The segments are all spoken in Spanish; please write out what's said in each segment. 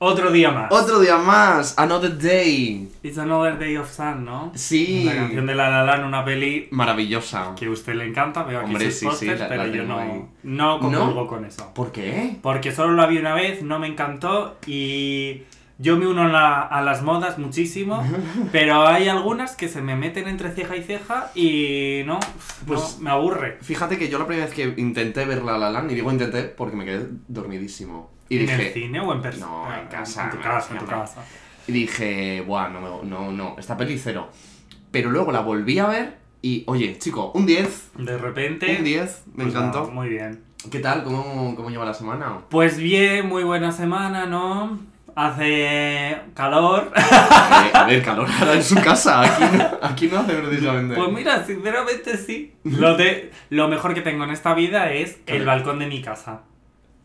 Otro día más. Otro día más, another day. It's another day of sun, ¿no? Sí. La canción de La La Land, una peli Maravillosa. que a usted le encanta, veo aquí Hombre, sus sí, sí, pósters, la- pero la yo ahí. no, no comulgo ¿No? con eso. ¿Por qué? Porque solo la vi una vez, no me encantó y yo me uno a, la- a las modas muchísimo, pero hay algunas que se me meten entre ceja y ceja y no, Pues- no, me aburre. Fíjate que yo la primera vez que intenté ver La La Land, y digo intenté porque me quedé dormidísimo. Y ¿En el dije, cine o en persona? No, en casa, En tu casa, en tu casa. y dije, buah, no, no, no, esta peli cero. Pero luego la volví a ver y, oye, chico, un 10. De repente... Un 10, me pues encantó. nada, muy bien. ¿Qué tal? ¿Cómo, ¿Cómo lleva la semana? Pues bien, muy buena semana, ¿no? Hace calor. Eh, a ver, calor ahora en su casa. Aquí no, aquí no hace precisamente. Pues mira, sinceramente sí. Lo, de, lo mejor que tengo en esta vida es el balcón de mi casa.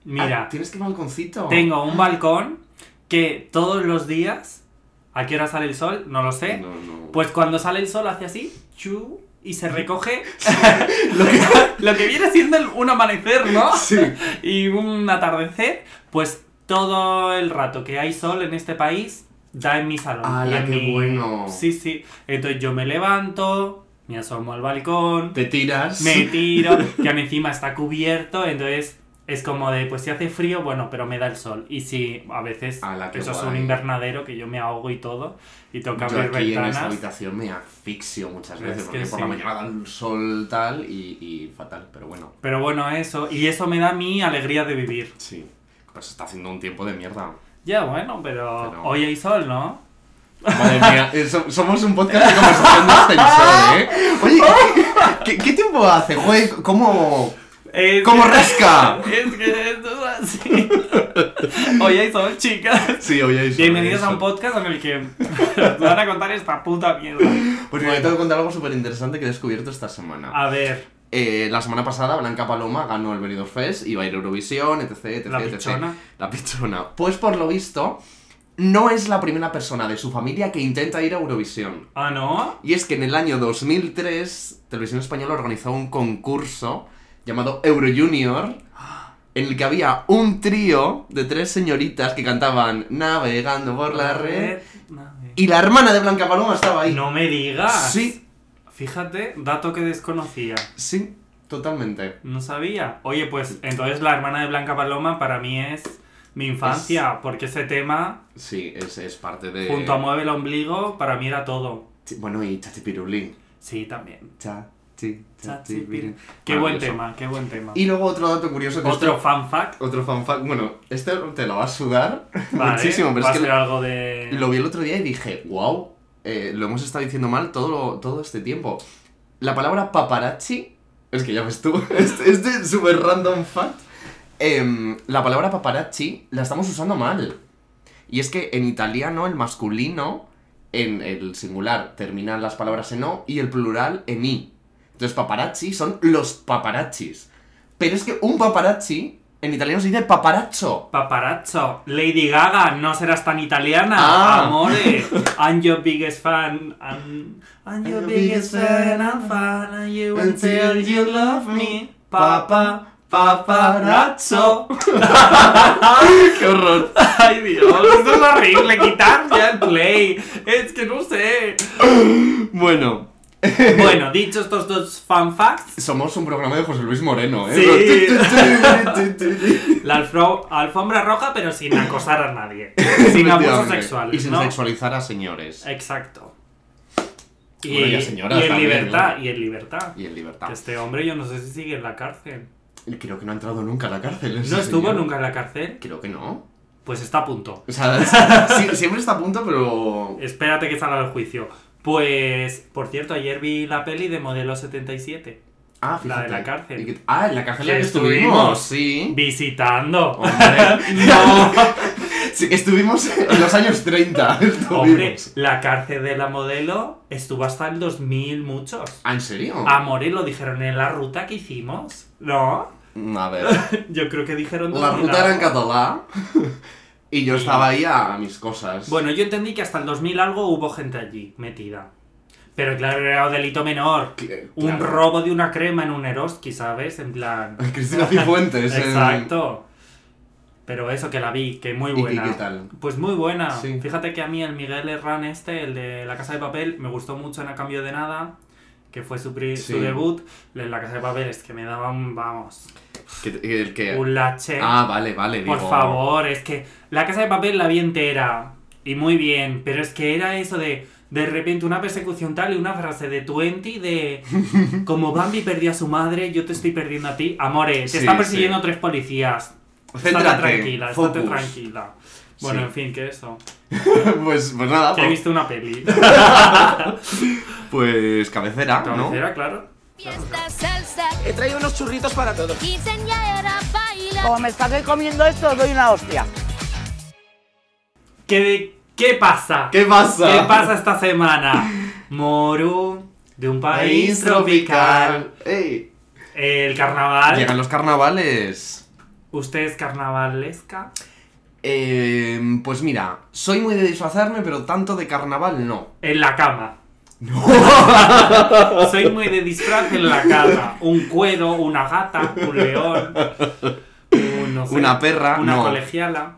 Mira, Ah, ¿Tienes que balconcito? tengo un balcón que todos los días, ¿a qué hora sale el sol? No lo sé. No, no. Pues cuando sale el sol hace así, chu, y se recoge Lo que... lo que viene siendo el- un amanecer, ¿no? Sí. Y un atardecer, pues todo el rato que hay sol en este país da en mi salón. ¡Hala, y en qué mi- bueno! Sí, sí. Entonces yo me levanto, me asomo al balcón, Te tiras. me tiro, que encima está cubierto, entonces es como de, pues si hace frío, bueno, pero me da el sol. Y si a veces ¡Hala, qué eso es un invernadero que yo me ahogo y todo, y tengo que Yo abrir aquí en esta ventanas. habitación me asfixio muchas Es veces que porque por la mañana da el sol tal y, y fatal, pero bueno, Pero bueno, eso, y eso me da mi alegría de vivir. sí. Pues está haciendo un tiempo de mierda. Ya, bueno, pero, Pero- hoy hay sol, ¿no? Madre mía, eh, so- somos un podcast de conversación de ascensor, ¿eh? Oye, ¿qué, qué, qué tiempo hace? Joder, ¿cómo, Es cómo que- rasca? Es que esto es así. Hoy hay sol, chicas. Sí, oye, eso. Bienvenidos eso. a un podcast en el que os van a contar esta puta mierda. Pues mira, te tengo que contar algo súper interesante que he descubierto esta semana. A ver, Eh, la semana pasada Blanca Paloma ganó el Benidorm Fest, iba a ir a Eurovisión, etc, etc, La etc. pichona. La pichona. Pues por lo visto, no es la primera persona de su familia que intenta ir a Eurovisión. ¿ah, no? Y es que en el año 2003, Televisión Española organizó un concurso llamado Eurojunior, en el que había un trío de tres señoritas que cantaban Navegando por la red. Y la hermana de Blanca Paloma estaba ahí. No me digas. Sí, Fíjate, dato que desconocía. sí, totalmente. No sabía. Oye, pues entonces la hermana de Blanca Paloma para mí es mi infancia, porque ese tema, Sí, es, es parte de... junto a Mueve el Ombligo, para mí era todo. Sí, Bueno, y Chachi Pirulín. Sí, también. Chachi Pirulín. Qué buen tema, qué buen tema. Y luego otro dato curioso que Otro esto- fan fact. Otro fan fact. Bueno, este te lo va a sudar Vale, muchísimo, pero va es a que ser algo de... lo vi el otro día y dije, wow, lo hemos estado diciendo mal todo, lo- todo este tiempo. La palabra paparazzi, es que ya ves tú, este, este super random fact. em, la palabra paparazzi la estamos usando mal. Y es que en italiano el masculino, en el singular, terminan las palabras en o y el plural en i. Entonces paparazzi son los paparazzis. Pero es que un paparazzi en italiano se dice paparazzo. Paparazzo, Lady Gaga, no serás tan italiana, Ah. amore. I'm your biggest fan. I'm, I'm your biggest fan. I'm fan of you until you love me. Papa, paparazzo. ¡Qué horror! Ay Dios, esto es horrible. Quitar ya el play. Es que no sé. Bueno, Bueno, dicho estos dos fan facts, somos un programa de José Luis Moreno, ¿eh? Sí. la alfro- alfombra roja, pero sin acosar a nadie. Sin abusos sexuales. Y sin ¿no? sexualizar a señores. Exacto. Y, Bueno, y a señoras y en también, libertad, ¿no? y en libertad. Y en libertad. Que este hombre yo no sé si sigue en la cárcel. Creo que no ha entrado nunca a la cárcel. ¿No estuvo señor. nunca en la cárcel? Creo que no. Pues está a punto. O sea, sí- siempre está a punto, pero. Espérate que salga del juicio. Pues, por cierto, ayer vi la peli de Modelo 77. Ah, La de fíjate. la cárcel. Y que- Ah, en la cárcel la estuvimos, estuvimos. sí. Visitando. Hombre. no. Sí, estuvimos en los años 30. Hombre, la cárcel de la modelo estuvo hasta el 2000 muchos. Ah, ¿en serio? A lo dijeron en la ruta que hicimos. ¿No? A ver. Yo creo que dijeron La 2000 ruta era en catalán. Y yo estaba ahí a, mis cosas. Bueno, yo entendí que hasta el 2000 algo hubo gente allí metida. Pero claro, era un delito menor. Cl- Un claro. robo de una crema en un Eroski, ¿sabes? En plan. Cristina Cifuentes. en- Exacto. Pero eso que la vi, que muy ¿Y qué- buena. qué tal? Pues muy buena. Sí. Fíjate que a mí el Miguel Herrán este, el de La Casa de Papel, me gustó mucho en A Cambio de Nada, que fue su, pri- Sí. su debut. En La Casa de Papel es que me daban, vamos, Que- el que... un lache. Ah, vale, vale. Por digo- favor, es que La Casa de Papel la vi entera y muy bien, pero es que era eso de de repente una persecución tal y una frase de Twenty de como Bambi perdió a su madre, yo te estoy perdiendo a ti. Amore, te Sí, están persiguiendo sí. tres policías. Estate Céntrate, tranquila, estate focus. tranquila. Bueno, Sí. en fin, que eso. pues, pues nada, Que he pues, visto una peli. pues cabecera, ¿no? Cabecera, claro. Fiesta salsa, He traído unos churritos para todos. quinceañera baila. Como me estaré comiendo esto, os doy una hostia. ¿Qué, ¿Qué pasa? ¿Qué pasa? ¿Qué pasa esta semana? Moru de un país tropical. Ey. El carnaval. Llegan los carnavales. ¿Usted es carnavalesca? Eh, pues mira, soy muy de disfrazarme, pero tanto de carnaval no. En la cama. Soy muy de disfraz en la cama. Un cuero, una gata, un león, un, no sé, Una perra, una no. colegiala.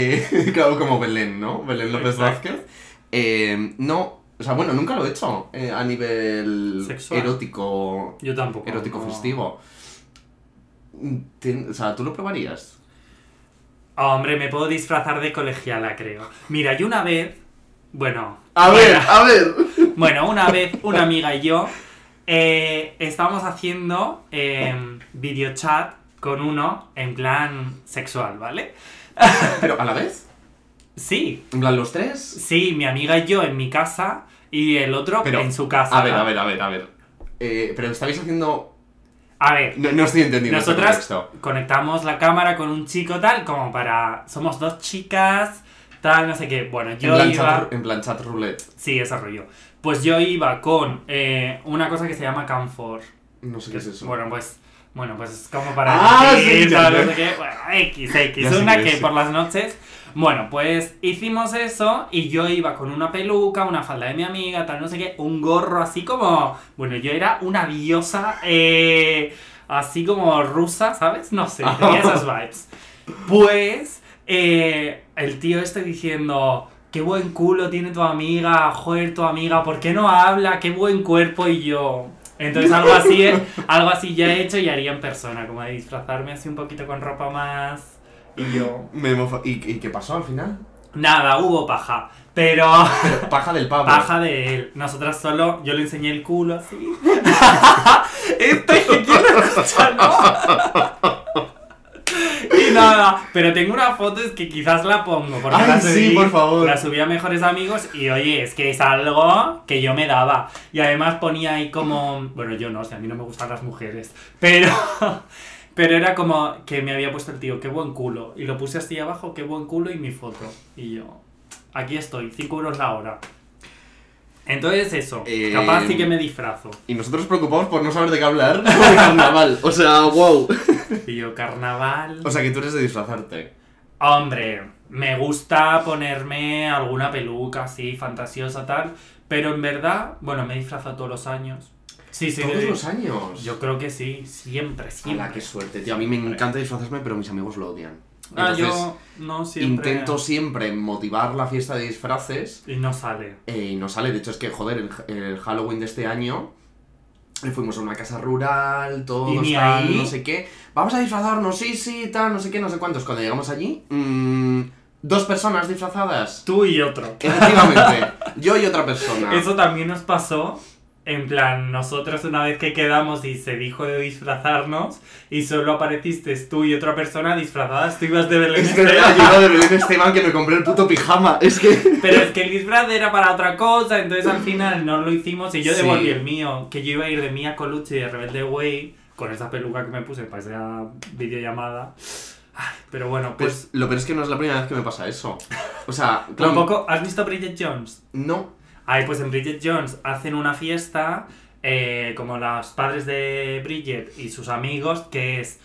Eh, claro, como Belén, ¿no? Belén López Exacto. Vázquez. Eh, no, o sea, bueno, nunca lo he hecho eh, a nivel Sexual. erótico, Yo tampoco. erótico no. festivo. O sea, ¿tú lo probarías? Hombre, me puedo disfrazar de colegiala, creo. Mira, yo una vez. Bueno. A ver, a ver. Bueno, una vez una amiga y yo eh, estábamos haciendo videochat con uno en plan sexual, ¿vale? Pero a la vez, Sí, en plan los tres. sí, mi amiga y yo en mi casa y el otro Pero, en su casa. A ver, a ver, a ver, a ver. Eh, pero estabais haciendo. A ver, No, no estoy entendiendo este nosotras contexto. conectamos la cámara con un chico tal como para... Somos dos chicas, tal, no sé qué. Bueno, En yo plan, iba... chat, en plan chat roulette. Sí, ese rollo. Pues yo iba con eh, una cosa que se llama Camfor. No sé qué es eso. Bueno, pues... Bueno, pues es como para Ah, sí, no sé qué. Bueno, X, X. Ya una que por las noches... Bueno, pues hicimos eso y yo iba con una peluca, una falda de mi amiga, tal, no sé qué, un gorro así como... Bueno, yo era una diosa, eh, así como rusa, ¿sabes? No sé, tenía esas vibes. Pues eh, el tío este diciendo, qué buen culo tiene tu amiga, joder, tu amiga, ¿por qué no habla? Qué buen cuerpo y yo... Entonces algo así, algo así ya he hecho y haría en persona, como de disfrazarme así un poquito con ropa más... Y yo... Me ¿Y, ¿Y qué pasó al final? Nada, hubo paja, pero... Pero paja del pavo. Paja de él. Nosotras solo, yo le enseñé el culo así. Esto es que quiero escucharlo. Y nada, pero tengo una foto, es que quizás la pongo. Porque Ay, la sí, por favor. La subí a mejores amigos y oye, es que es algo que yo me daba. Y además ponía ahí como. Bueno, yo no, o sea, a mí no me gustan las mujeres. Pero. Pero era como que me había puesto el tío, qué buen culo. Y lo puse así abajo, qué buen culo y mi foto. Y yo, aquí estoy, 5 euros la hora. Entonces eso, Eh, capaz sí que me disfrazo. Y nosotros preocupados por no saber de qué hablar carnaval. O sea, wow. Y yo, carnaval. O sea, que tú eres de disfrazarte. Hombre, me gusta ponerme alguna peluca así, fantasiosa tal. Pero en verdad, bueno, me he disfrazado todos los años. Sí, sí, Todos de- los años. Yo creo que sí, siempre, siempre. Hala, qué suerte, tío. A mí me encanta disfrazarme, pero mis amigos lo odian. Ah, Entonces, yo no siempre. intento siempre motivar la fiesta de disfraces Y no sale. eh, y no sale. De hecho, es que, joder, el, el Halloween de este año eh, fuimos a una casa rural, todos ¿Y ni tal, ahí? no sé qué. Vamos a disfrazarnos, sí, sí, tal, no sé qué, no sé cuántos. Cuando llegamos allí, mm, dos personas disfrazadas. Tú y otro. Efectivamente, yo y otra persona. Eso también nos pasó. En plan, nosotros una vez que quedamos y se dijo de disfrazarnos y solo apareciste tú y otra persona disfrazadas, tú ibas de Belén Es que Esteban. yo de Belén Esteban que me compré el puto pijama. Es que. Pero es que el disfraz era para otra cosa, entonces al final no lo hicimos y yo Sí. devolví el mío, que yo iba a ir de Mia Colucci de Rebelde Way con esa peluca que me puse para esa videollamada. Ay, pero bueno, Pues pues... lo peor es que no es la primera vez que me pasa eso. O sea, claro, Tampoco, ¿has visto Bridget Jones? No. Ay, pues en Bridget Jones hacen una fiesta eh, como los padres de Bridget y sus amigos, que es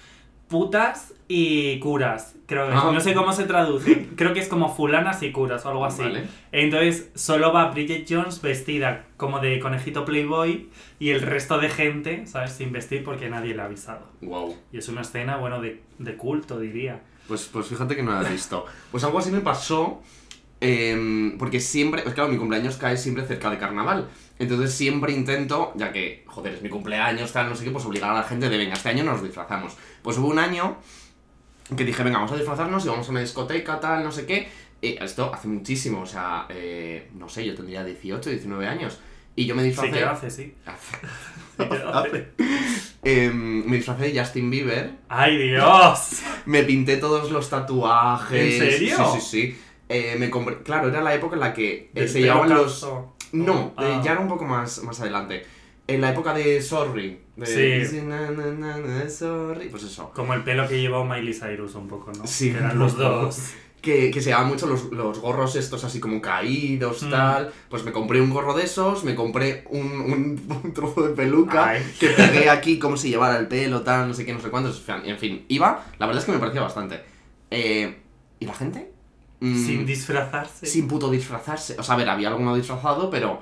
putas y curas. Creo que. Ah. No sé cómo se traduce. Creo que es como fulanas y curas o algo así. Vale. Entonces solo va Bridget Jones vestida como de conejito Playboy y el resto de gente, ¿sabes? Sin vestir porque nadie le ha avisado. Wow. Y es una escena, bueno, de, de culto, diría. Pues, pues fíjate que no la he visto. Pues algo así me pasó. Em, porque siempre, pues claro, mi cumpleaños cae siempre cerca de carnaval. Entonces siempre intento, ya que, joder, es mi cumpleaños, tal, no sé qué, pues obligar a la gente de, venga, este año nos disfrazamos. Pues hubo un año que dije, venga, vamos a disfrazarnos y vamos a una discoteca, tal, no sé qué. Eh, esto hace muchísimo, o sea, eh, no sé, yo tendría 18, 19 años. Y yo me Sí disfracé... que hace, sí. Sí que hace. Em, me disfracé de Justin Bieber. ¡Ay, Dios! Me pinté todos los tatuajes. ¿En serio? Sí, sí, sí. Eh, me compré... Claro, era la época en la que eh, se llevaban los... No, Ah. ya era un poco más, más adelante. En la época de Sorry. De, Sí. Na, na, na, sorry. Pues eso. Como el pelo que llevó Miley Cyrus un poco, ¿no? Sí, Que eran los dos. Que, que se llevaban mucho los, los gorros estos así como caídos, Mm. tal. Pues me compré un gorro de esos, me compré un, un, un trozo de peluca Ay. que pegué aquí como si llevara el pelo, tal, no sé qué, no sé cuántos. En fin, En fin, iba, la verdad es que me parecía bastante. Eh, ¿Y la gente? Mm, Sin disfrazarse. sin puto disfrazarse. O sea, a ver, había alguno disfrazado, pero.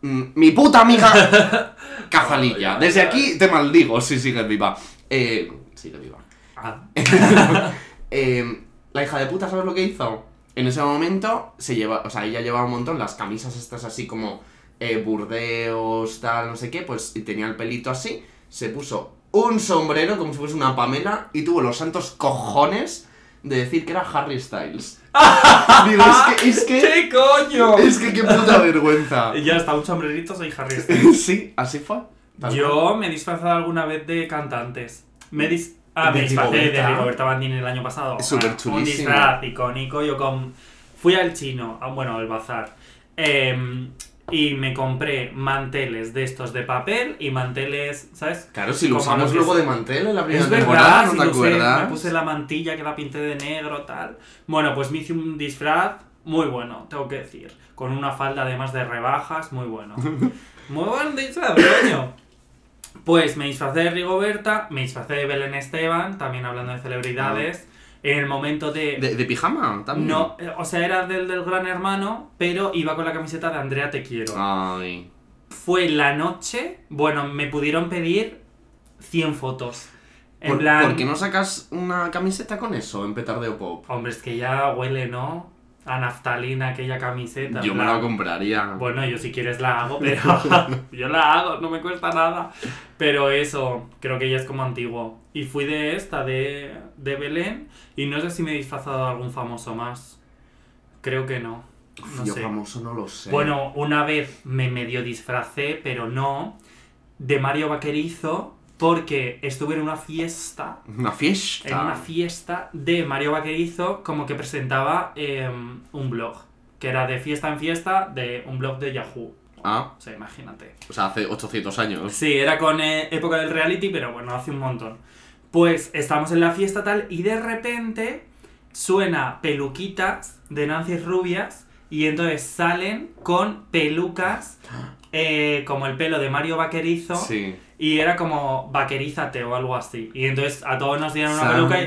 mm, ¡Mi puta amiga! Cazalilla. Desde aquí te maldigo si sigues viva. Eh. Sigue viva. Ah, Eh, la hija de puta, ¿sabes lo que hizo? En ese momento se lleva. O sea, ella llevaba un montón las camisas estas así como. eh, burdeos, tal, no sé qué. Pues y tenía el pelito así. Se puso un sombrero como si fuese una Pamela y tuvo los santos cojones de decir que era Harry Styles. Digo, es que. Es que ¿Qué coño? es que qué puta vergüenza. Y ya está, un sombrerito, soy Harry Styles. sí, así fue. Tal Yo me he disfrazado alguna vez de cantantes. Me dis ah, ¿De me disfrazé de Rigoberta? Bandini el año pasado. Es súper Ah, Un chulísimo. disfraz icónico. Yo con... Fui al chino, bueno, al bazar. em, y me compré manteles de estos de papel y manteles, ¿sabes? Claro, si lo Como usamos luego de mantel en la primera Es temporada, verdad, ¿no te acuerdas? me puse la mantilla que la pinté de negro, tal. Bueno, pues me hice un disfraz muy bueno, tengo que decir. Con una falda además de rebajas, muy bueno. Muy buen disfraz, coño. Pues me disfracé de Rigoberta, me disfracé de Belén Esteban, también hablando de celebridades. En el momento de... ¿De, de pijama también? no, eh, o sea, era del, del Gran Hermano, pero iba con la camiseta de Andrea Te Quiero. Ay. Fue la noche, bueno, me pudieron pedir 100 fotos. En ¿Por, plan, por qué no sacas una camiseta con eso en Petardeo Pop? Hombre, es que ya huele, ¿no? A naftalina aquella camiseta. Yo me la compraría. Bueno, yo si quieres la hago, pero yo la hago, no me cuesta nada. Pero eso, creo que ya es como antiguo. Y fui de esta, de, de Belén, y no sé si me he disfrazado de algún famoso más. Creo que no. No Yo sé. famoso no lo sé. Bueno, una vez me medio disfracé, pero no, de Mario Vaquerizo, porque estuve en una fiesta Una fiesta. en una fiesta de Mario Vaquerizo como que presentaba eh, un blog, que era de fiesta en fiesta de un blog de Yahoo. Ah, O sea, imagínate. o sea, hace 800 años. Sí, era con eh, época del reality, pero bueno, hace un montón. Pues estamos en la fiesta tal y de repente suena peluquitas de Nancy Rubias y entonces salen con pelucas eh, como el pelo de Mario Vaquerizo Sí. Y era como vaquerízate o algo así. Y entonces a todos nos dieron una peluca y...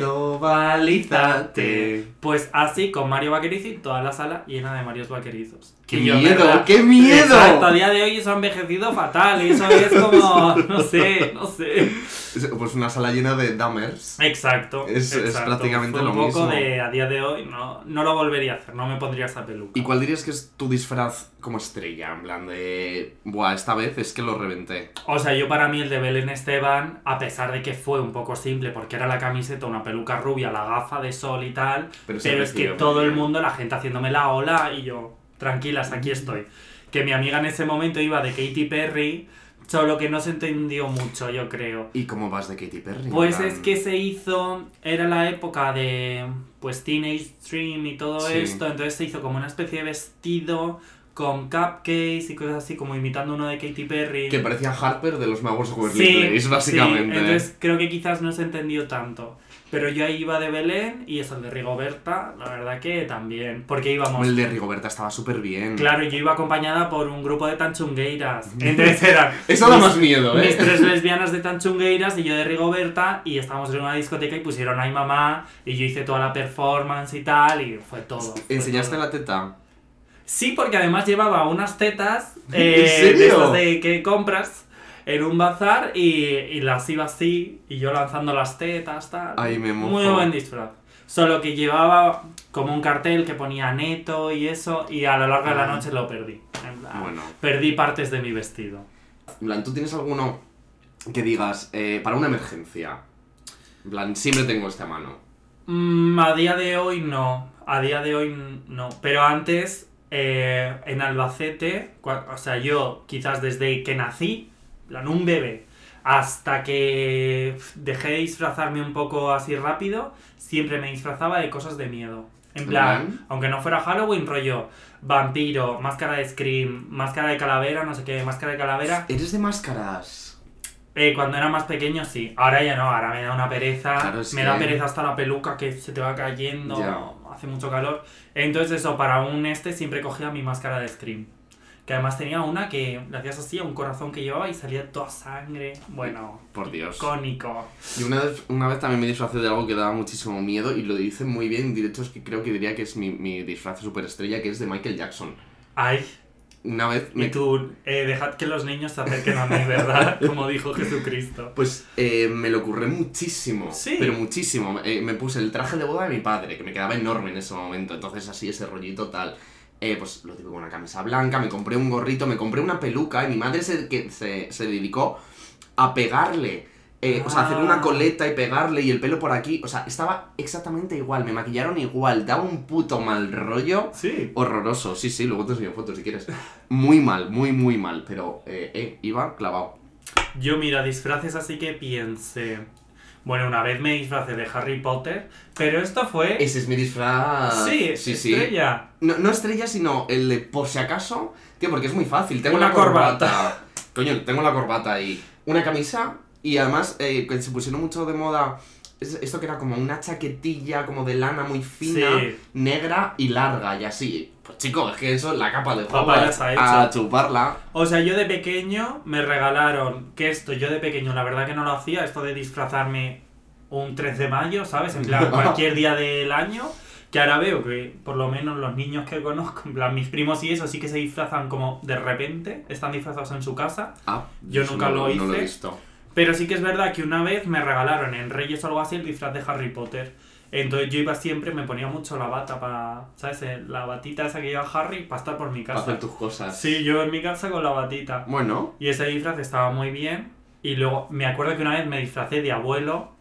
Pues así, con Mario Vaquerizo y toda la sala llena de Marios Vaquerizos. ¡Qué miedo! ¿verdad? ¡Qué miedo! Exacto, a día de hoy eso ha envejecido fatal. Y eso es como, no sé, no sé. Es- Pues una sala llena de dummers. Exacto. Es- es prácticamente Fue lo un poco mismo. de a día de hoy no, no lo volvería a hacer, no me pondría esa peluca. ¿Y cuál dirías que es tu disfraz como estrella? En plan de. Buah, esta vez es que lo reventé. O sea, yo para mí el de Belén Esteban, a pesar de que fue un poco simple, porque era la camiseta, una peluca rubia, la gafa de sol y tal, Pero pero, es que todo el mundo, la gente haciéndome la ola y yo, tranquilas, aquí estoy. Que mi amiga en ese momento iba de Katy Perry, solo que no se entendió mucho, yo creo. ¿Y cómo vas de Katy Perry? Pues plan- es que se hizo, era la época de pues Teenage Dream y todo Sí. esto, entonces se hizo como una especie de vestido con cupcakes y cosas así, como imitando uno de Katy Perry. Que parecía Harper de los magos Sí, Waverly Place, básicamente. sí, entonces creo que quizás no se entendió tanto. Pero yo ahí iba de Belén y eso el de Rigoberta, la verdad que también. Porque íbamos. El de Rigoberta estaba súper bien. Claro, yo iba acompañada por un grupo de tanchungueiras. Entonces eran. Eso da más miedo, ¿eh? Mis tres lesbianas de tanchungueiras y yo de Rigoberta. Y estábamos en una discoteca y pusieron Ay Mamá. Y yo hice toda la performance y tal. Y fue todo. fue ¿Enseñaste todo. la teta? Sí, porque además llevaba unas tetas eh, serio? de esas de que compras en un bazar y, y las iba así y yo lanzando las tetas, tal. Ay, me mojo. Muy buen disfraz. Solo que llevaba como un cartel que ponía neto y eso, y a lo largo de la Ah. noche lo perdí. Bueno. Perdí partes de mi vestido. En plan, ¿tú tienes alguno que digas, eh, para una emergencia? En plan, siempre tengo este a mano. Mm, a día de hoy no. A día de hoy no. Pero antes, eh, en Albacete, o sea, yo quizás desde que nací, plan, un bebé, hasta que dejé de disfrazarme un poco así rápido, siempre me disfrazaba de cosas de miedo. En plan, Bien. aunque no fuera Halloween, rollo vampiro, máscara de Scream, máscara de calavera, no sé qué, máscara de calavera. ¿Eres de máscaras? Eh, cuando era más pequeño, sí. Ahora ya no, ahora me da una pereza. Claro, me que- da pereza hasta la peluca que se te va cayendo. Ya. Hace mucho calor. Entonces, eso, para un este siempre cogía mi máscara de Scream. Que además tenía una que le hacías así a un corazón que llevaba y salía toda sangre. Bueno, Por Dios. icónico. Y una vez, una vez también me disfracé de algo que daba muchísimo miedo y lo hice muy bien en directo, es que creo que diría que es mi, mi disfraz superestrella, que es de Michael Jackson. Ay, Una vez y me... tú, eh, dejad que los niños se acerquen a mí, ¿verdad? Como dijo Jesucristo. Pues eh, me lo curré muchísimo, Sí. pero muchísimo. Eh, me puse el traje de boda de mi padre, que me quedaba enorme en ese momento, entonces así ese rollito tal. Eh, pues lo típico, una camisa blanca, me compré un gorrito, me compré una peluca y mi madre se, que se, se dedicó a pegarle. eh, O sea, hacer una Ah. coleta y pegarle y el pelo por aquí. O sea, estaba exactamente igual, me maquillaron igual, daba un puto mal rollo. Sí. Horroroso, sí, sí, luego te enseño fotos si quieres. Muy mal, muy, muy mal, pero eh, eh, iba clavado. Yo, mira, disfraces así que piense. Bueno, una vez me disfracé de Harry Potter, pero esto fue. Ese es mi disfraz. sí, sí, sí. estrella. No, no estrella, sino el de por si acaso. Tío, porque es muy fácil. Tengo Una la corbata. Coño, tengo la corbata ahí. Una camisa y además eh, se pusieron mucho de moda. es- Esto que era como una chaquetilla como de lana muy fina, Sí. negra y larga y así. Pues chico, es que eso, la capa de Papá Hogwarts, ya a chuparla. O sea, yo de pequeño me regalaron. Que esto, yo de pequeño, la verdad que no lo hacía, esto de disfrazarme un 3 de mayo, ¿sabes? En plan, cualquier día del año. Que ahora veo que, por lo menos, los niños que conozco, en plan, mis primos y eso, sí que se disfrazan como de repente, están disfrazados en su casa. Ah, Yo nunca no- lo No lo he hice. visto. Pero sí que es verdad que una vez me regalaron en Reyes o algo así el disfraz de Harry Potter. Entonces yo iba siempre, me ponía mucho la bata para, ¿sabes? Eh, La batita esa que lleva Harry para estar por mi Para hacer casa. tus cosas. Sí, yo en mi casa con la batita. Bueno, Y ese disfraz estaba muy bien. Y luego me acuerdo que una vez me disfracé de abuelo.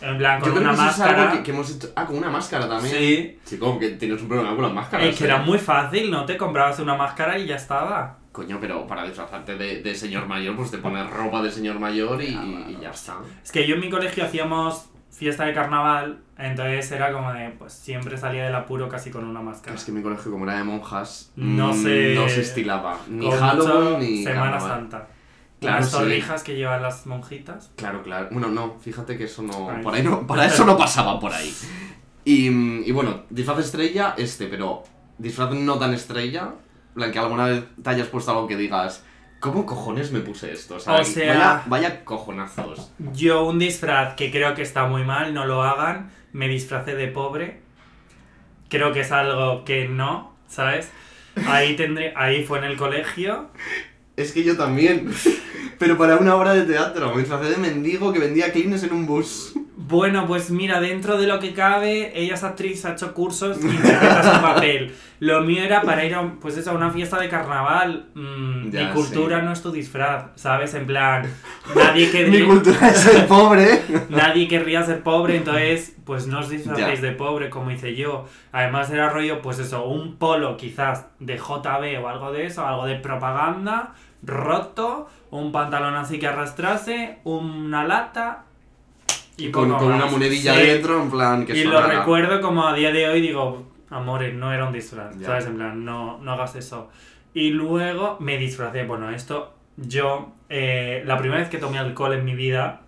En plan, con yo creo una que eso es algo máscara. que, que hemos hecho. Ah, con una máscara también. Sí. Chico, que tienes un problema con las máscaras. Es que ¿eh? era muy fácil, ¿no? Te comprabas una máscara y ya estaba. Coño, pero para disfrazarte de, de señor mayor, pues te pones ropa de señor mayor y, y ya está. Es que yo en mi colegio hacíamos fiesta de carnaval, entonces era como de, pues siempre salía del apuro casi con una máscara. Es que mi colegio, como era de monjas, No mm, se- no se estilaba. Ni Halloween ni Semana carnaval. Santa. Claro, Las sí. torrijas que llevan las monjitas. Claro, claro. Bueno, no, fíjate que eso no. Ay. Por ahí no para eso no pasaba por ahí. Y, y bueno, disfraz estrella, este, pero disfraz no tan estrella. en que alguna vez te hayas puesto algo que digas. ¿Cómo cojones me puse esto? O sea, O sea- vaya, vaya cojonazos. Yo un disfraz que creo que está muy mal, no lo hagan, me disfracé de pobre. Creo que es algo que no, ¿sabes? Ahí tendré, ahí fue en el colegio. Es que yo también. Pero para una obra de teatro. Me disfracé de mendigo que vendía clines en un bus. Bueno, pues mira, dentro de lo que cabe, ella es actriz, ha hecho cursos y interpreta su papel. Lo mío era para ir a, pues eso, a una fiesta de carnaval. Mm, Ya, mi cultura sí. no es tu disfraz, ¿sabes? En plan, nadie Mi querría, cultura es ser pobre. nadie querría ser pobre, entonces, pues no os disfracéis Ya. de pobre, como hice yo. Además era rollo, pues eso, un polo quizás de JB o algo de eso, algo de propaganda, roto, un pantalón así que arrastrase, una lata... Y con, una monedilla Sí. dentro, en plan que Y lo sonara. recuerdo como a día de hoy, digo, amores, no era un disfraz, Ya. ¿sabes? En plan, no, no hagas eso. Y luego me disfracé. Bueno, esto, yo, eh, la primera vez que tomé alcohol en mi vida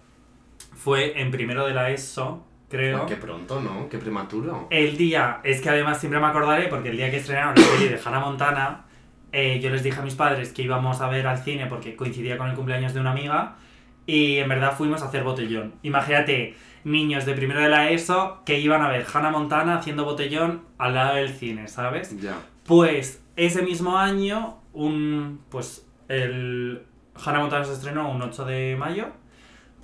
fue en primero de la ESO, creo. Qué pronto, ¿no? Qué prematuro. El día, es que además siempre me acordaré, porque el día que estrenaron la serie de Hannah Montana, eh, yo les dije a mis padres que íbamos a ver al cine porque coincidía con el cumpleaños de una amiga, y en verdad fuimos a hacer botellón. Imagínate, niños de primero de la ESO que iban a ver Hannah Montana haciendo botellón al lado del cine, ¿sabes? Ya. Pues ese mismo año, un pues el Hannah Montana se estrenó un 8 de mayo.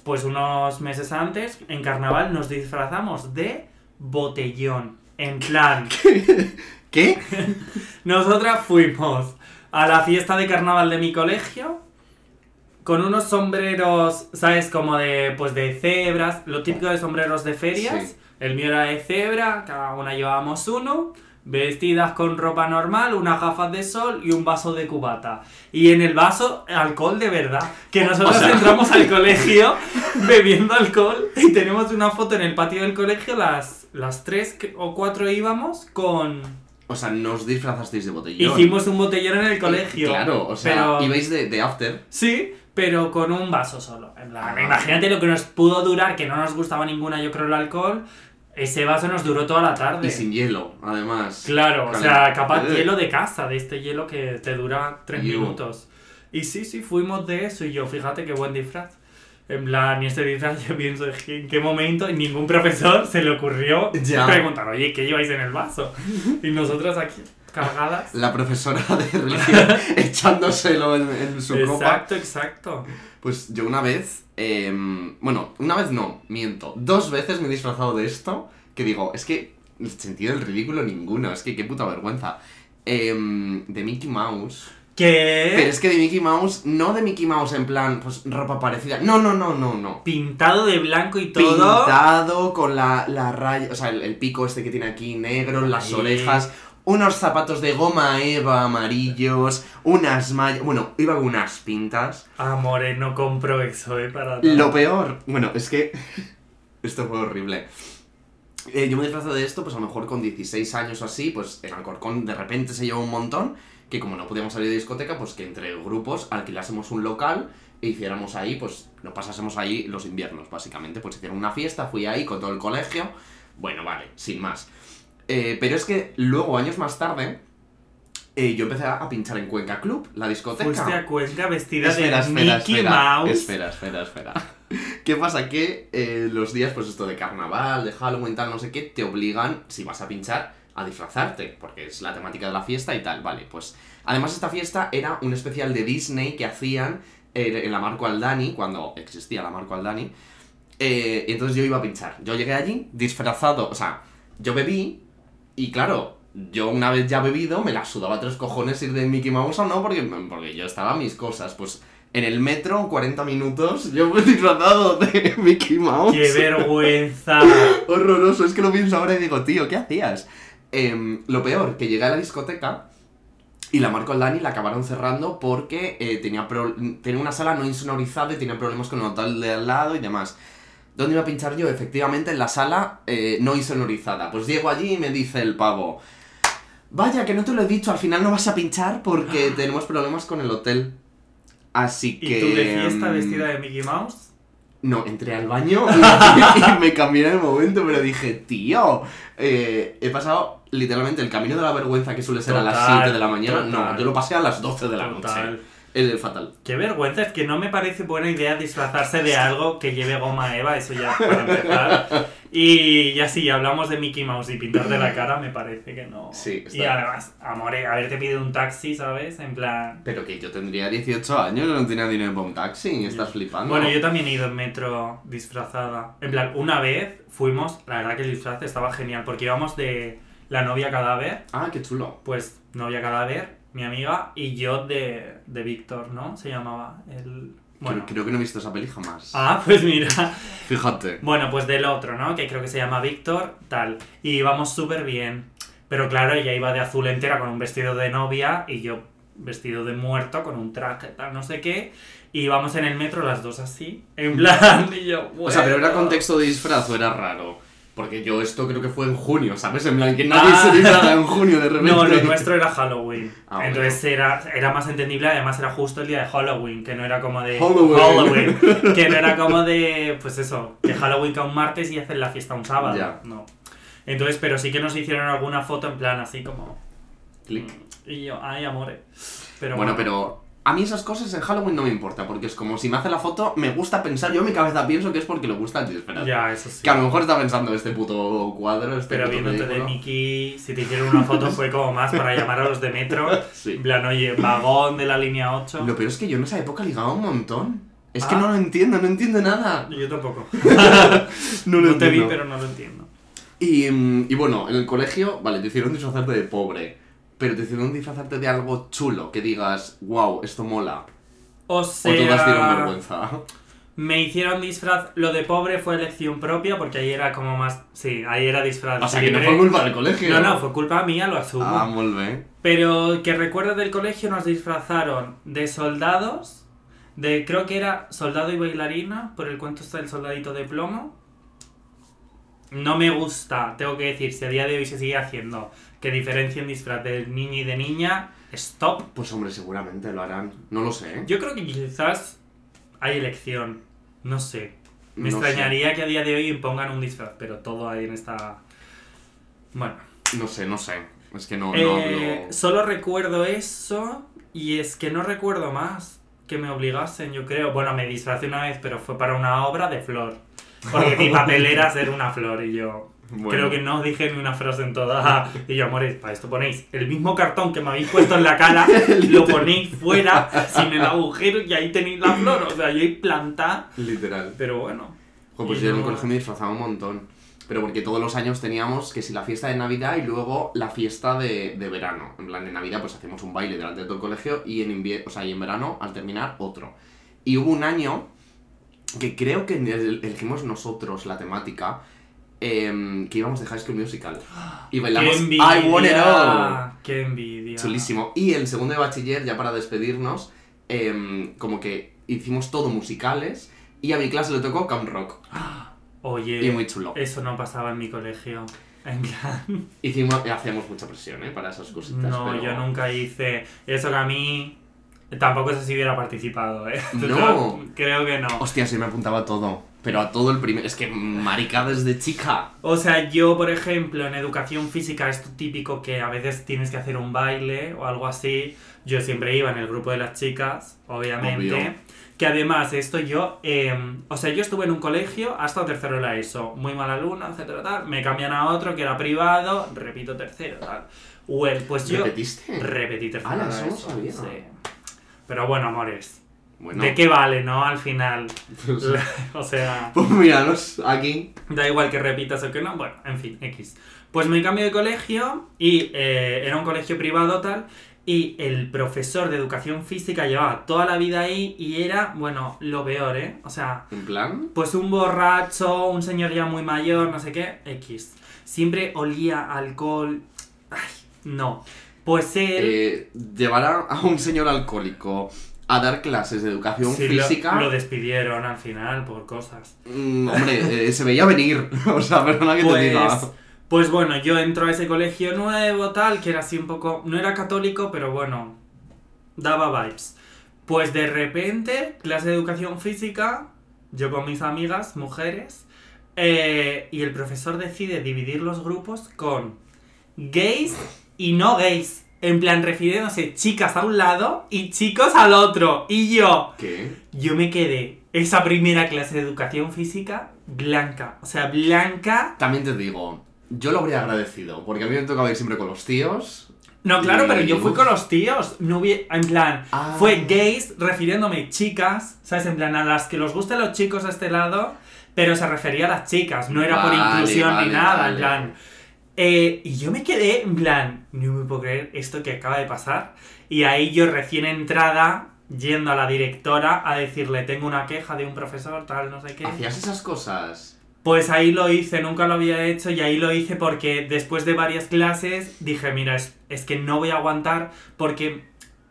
Pues unos meses antes, en carnaval, nos disfrazamos de botellón. En plan, ¿Qué? nosotras fuimos a la fiesta de carnaval de mi colegio con unos sombreros, ¿sabes? Como de, pues de cebras, lo típico de sombreros de ferias. Sí. El mío era de cebra, cada una llevábamos uno. Vestidas con ropa normal, unas gafas de sol y un vaso de cubata. Y en el vaso, alcohol de verdad. Que nosotros O sea- entramos al colegio bebiendo alcohol y tenemos una foto en el patio del colegio, las, las tres o cuatro íbamos con... O sea, no os disfrazasteis de botellón. Hicimos un botellón en el colegio. Claro, o sea, pero... ibais de, de after. Sí, pero con un vaso solo. En plan, Ah. imagínate lo que nos pudo durar, que no nos gustaba ninguna, yo creo, el alcohol. Ese vaso nos duró toda la tarde. Y sin hielo, además. Claro, o sea, capaz Eh. hielo de casa, de este hielo que te dura tres minutos. Y sí, sí, fuimos de eso y yo, fíjate qué buen disfraz. En plan, y este disfraz yo pienso, en qué momento ningún profesor se le ocurrió Ya. preguntar, oye, ¿qué lleváis en el vaso? Y nosotras aquí, cargadas. La profesora de religión echándoselo en, en su copa. Exacto, exacto. Pues yo una vez, em, bueno, una vez no, miento, dos veces me he disfrazado de esto, que digo, es que el sentido del ridículo ninguno, es que qué puta vergüenza. Em, de Mickey Mouse. ¿Qué? Pero es que de Mickey Mouse, no de Mickey Mouse en plan, pues ropa parecida. No, no, no, no, no. pintado de blanco y todo. Pintado con la, la raya, o sea, el, el pico este que tiene aquí negro, las orejas, unos zapatos de goma eva amarillos, unas mallas, bueno, iba con unas pintas. Amore, no compro eso, eh, para nada. Lo peor, bueno, es que esto fue horrible. Eh, yo me disfrazo de esto, pues a lo mejor con 16 años o así, pues en Alcorcón de repente se llevó un montón, que como no podíamos salir de discoteca, pues que entre grupos alquilásemos un local e hiciéramos ahí, pues nos pasásemos ahí los inviernos, básicamente. Pues hicieron una fiesta, fui ahí con todo el colegio, bueno, vale, sin más. Eh, pero es que luego, años más tarde, eh, yo empecé a pinchar en Cuenca Club, la discoteca. Fuiste a Cuenca vestida Espera, de espera, Mickey espera, Mouse. Espera, espera, espera. ¿Qué pasa? Que eh, los días, pues esto de carnaval, de Halloween, tal, no sé qué, te obligan, si vas a pinchar, a disfrazarte, porque es la temática de la fiesta y tal, vale, pues... Además esta fiesta era un especial de Disney que hacían eh, en la Marco Aldani, cuando existía la Marco Aldani, eh, y entonces yo iba a pinchar. Yo llegué allí disfrazado, o sea, yo bebí y claro, yo una vez ya bebido me la sudaba tres cojones ir de Mickey Mouse o no, porque, porque yo estaba a mis cosas. Pues en el metro, 40 minutos, yo me he disfrazado de Mickey Mouse. ¡Qué vergüenza! Horroroso, es que lo pienso ahora y digo, tío, ¿qué hacías? Em, lo peor, que llegué a la discoteca y la Marco Aldani la acabaron cerrando porque eh, tenía, pro- tenía una sala no insonorizada y tenía problemas con el hotel de al lado y demás. ¿Dónde iba a pinchar yo? Efectivamente, en la sala eh, no insonorizada. Pues llego allí y me dice el pavo, vaya, que no te lo he dicho, al final no vas a pinchar porque tenemos problemas con el hotel. Así ¿Y que... tú de fiesta em, vestida de Mickey Mouse? no, entré al baño y, y me cambié en el momento, pero dije, tío, eh, he pasado literalmente el camino de la vergüenza que suele ser a las Total, 7 de la mañana. No, total. yo lo pasé a las 12 de la Total. noche. Es fatal. Qué vergüenza, es que no me parece buena idea disfrazarse de algo que lleve goma eva, eso ya para empezar. Y ya si hablamos de Mickey Mouse y pintarte la cara, me parece que no. Sí, está Y además, amore, haberte pedido un taxi, ¿sabes? En plan. Pero que yo tendría 18 años, no tenía dinero para un taxi, estás flipando. Bueno, yo también he ido en metro disfrazada. En plan, una vez fuimos, la verdad que el disfraz estaba genial, porque íbamos de la novia cadáver, Ah, qué chulo. pues novia cadáver, mi amiga, y yo de, de Víctor, ¿no? Se llamaba el... Bueno. Creo, creo que no he visto esa peli jamás. Ah, pues mira. Fíjate. Bueno, pues del otro, ¿no? Que creo que se llama Víctor, tal. Y íbamos súper bien. Pero claro, ella iba de azul entera con un vestido de novia y yo vestido de muerto con un traje, tal, no sé qué. Y íbamos en el metro las dos así, en plan, y yo, O sea, pero era bueno. contexto de disfraz o era raro. Porque yo esto creo que fue en junio, ¿sabes? En plan, que nadie Ah. se disfraza en junio de repente. No, lo nuestro era Halloween. Ah, bueno. Entonces era, era más entendible, además era justo el día de Halloween, que no era como de Halloween. Halloween, que no era como de, pues eso, que Halloween cae un martes y hacen la fiesta un sábado. Ya. No. Entonces, pero sí que nos hicieron alguna foto en plan así como... Clic. Y yo, ay, amore. Pero Bueno, pero a mí esas cosas en Halloween no me importa, porque es como si me hace la foto, me gusta pensar, yo en mi cabeza pienso que es porque le gusta disfraz. Ya, eso sí. Que a lo mejor está pensando este puto cuadro, este Pero puto viéndote de. Mickey, si te hicieron una foto fue como más para llamar a los de metro. Sí. En plan, oye, vagón de la línea 8. Lo peor es que yo en esa época ligaba un montón. Es que Ah. no lo entiendo, no entiendo nada. Yo tampoco. No No, lo te vi, entiendo. pero no lo entiendo. Y, mm, y bueno, en el colegio, vale, te hicieron disfrazarte de pobre, pero te hicieron disfrazarte de algo chulo, que digas, wow, esto mola. O O todas dieron sea, vergüenza. me hicieron disfraz. Lo de pobre fue elección propia porque ahí era como más. Sí, ahí era disfraz. O sea, que no fue culpa del colegio. No, no, fue culpa mía, lo asumo. Ah, muy bien. Pero que recuerdo del colegio nos disfrazaron de soldados, de creo que era soldado y bailarina, por el cuento está el soldadito de plomo. No me gusta, tengo que decir, si a día de hoy se sigue haciendo que diferencien disfraz de niño y de niña, stop. Pues hombre, seguramente lo harán. No lo sé, ¿eh? Yo creo que quizás hay elección, no sé. Me No extrañaría que a día de hoy impongan un disfraz, pero todo ahí en esta... Bueno. No sé, no sé. Es que no, Eh, solo recuerdo eso y es que no recuerdo más que me obligasen, yo creo. Bueno, me disfracé una vez, pero fue para una obra de flor. Porque mi papel era ser una flor y yo Bueno. creo que no dije ni una frase en toda. Y yo, amores, para esto ponéis el mismo cartón que me habéis puesto en la cara, lo ponéis fuera sin el agujero y ahí tenéis la flor. O sea, yo ahí planta, Literal. pero bueno. Jo, pues yo en el no- colegio me disfrazaba un montón. Pero porque todos los años teníamos que si la fiesta de Navidad y luego la fiesta de, de verano. En plan, de Navidad pues hacemos un baile delante de todo el colegio y en invierno, o sea, y en verano, al terminar, otro. Y hubo un año que creo que el- elegimos nosotros la temática em, que íbamos de High School Musical. Y bailamos ¡Qué I Want It All. ¡Qué envidia! Chulísimo. Y el segundo de bachiller, ya para despedirnos, em, como que hicimos todo musicales y a mi clase le tocó Camp Rock. Oye, Y muy chulo. eso no pasaba en mi colegio. En plan, Hicimos, hacíamos mucha presión, ¿eh? Para esas cositas. no, pero- yo nunca hice eso que a mí tampoco sé si hubiera participado, ¿eh? No. Creo que no. Hostia, sí me apuntaba todo. Pero a todo el primer... Es que marica desde chica. O sea, yo, por ejemplo, en educación física, esto típico que a veces tienes que hacer un baile o algo así. Yo siempre iba en el grupo de las chicas, obviamente. Obvio. Que además, esto yo. eh, o sea, yo estuve en un colegio hasta tercero de la ESO. Muy mal alumno, etcétera, tal. Me cambian a otro que era privado, repito tercero, tal. Well, pues yo. ¿Repetiste? Repetí tercero eso no ESO, sabía. sí. Pero bueno, amores. Bueno. ¿De qué vale, no? Al final. O sea. pues míranos aquí. Da igual que repitas o que no, bueno, en fin, X. Pues me cambio de colegio y eh, era un colegio privado tal y el profesor de educación física llevaba toda la vida ahí y era, bueno, lo peor, ¿eh? O sea, En plan... pues un borracho, un señor ya muy mayor, no sé qué, X. Siempre olía a alcohol. Ay, no. Pues él... Eh, llevar a, a un señor alcohólico a dar clases de educación sí, física... lo, despidieron al final por cosas. mm, hombre, eh, se veía venir. o sea, perdona que te diga. Pues, pues bueno, yo entro a ese colegio nuevo, tal, que era así un poco. No era católico, pero bueno, daba vibes. Pues de repente, clase de educación física, yo con mis amigas, mujeres, eh, y el profesor decide dividir los grupos con gays y no gays. En plan, refiriéndose chicas a un lado y chicos al otro. Y yo, ¿Qué? yo me quedé esa primera clase de educación física blanca. O sea, blanca. También te digo, yo lo habría agradecido, porque a mí me tocaba ir siempre con los tíos. No, claro, pero yo fui con los tíos. No hubi- en plan, Ah. fue gays refiriéndome chicas, ¿sabes? En plan, a las que los gusten los chicos a este lado, pero se refería a las chicas, no era por inclusión vale, ni nada, vale. en plan. Eh, y yo me quedé en plan, no me puedo creer esto que acaba de pasar. Y ahí yo recién entrada, yendo a la directora a decirle, tengo una queja de un profesor, tal, no sé qué. ¿Hacías esas cosas? Pues ahí lo hice, nunca lo había hecho y ahí lo hice porque después de varias clases dije, mira, es, es que no voy a aguantar porque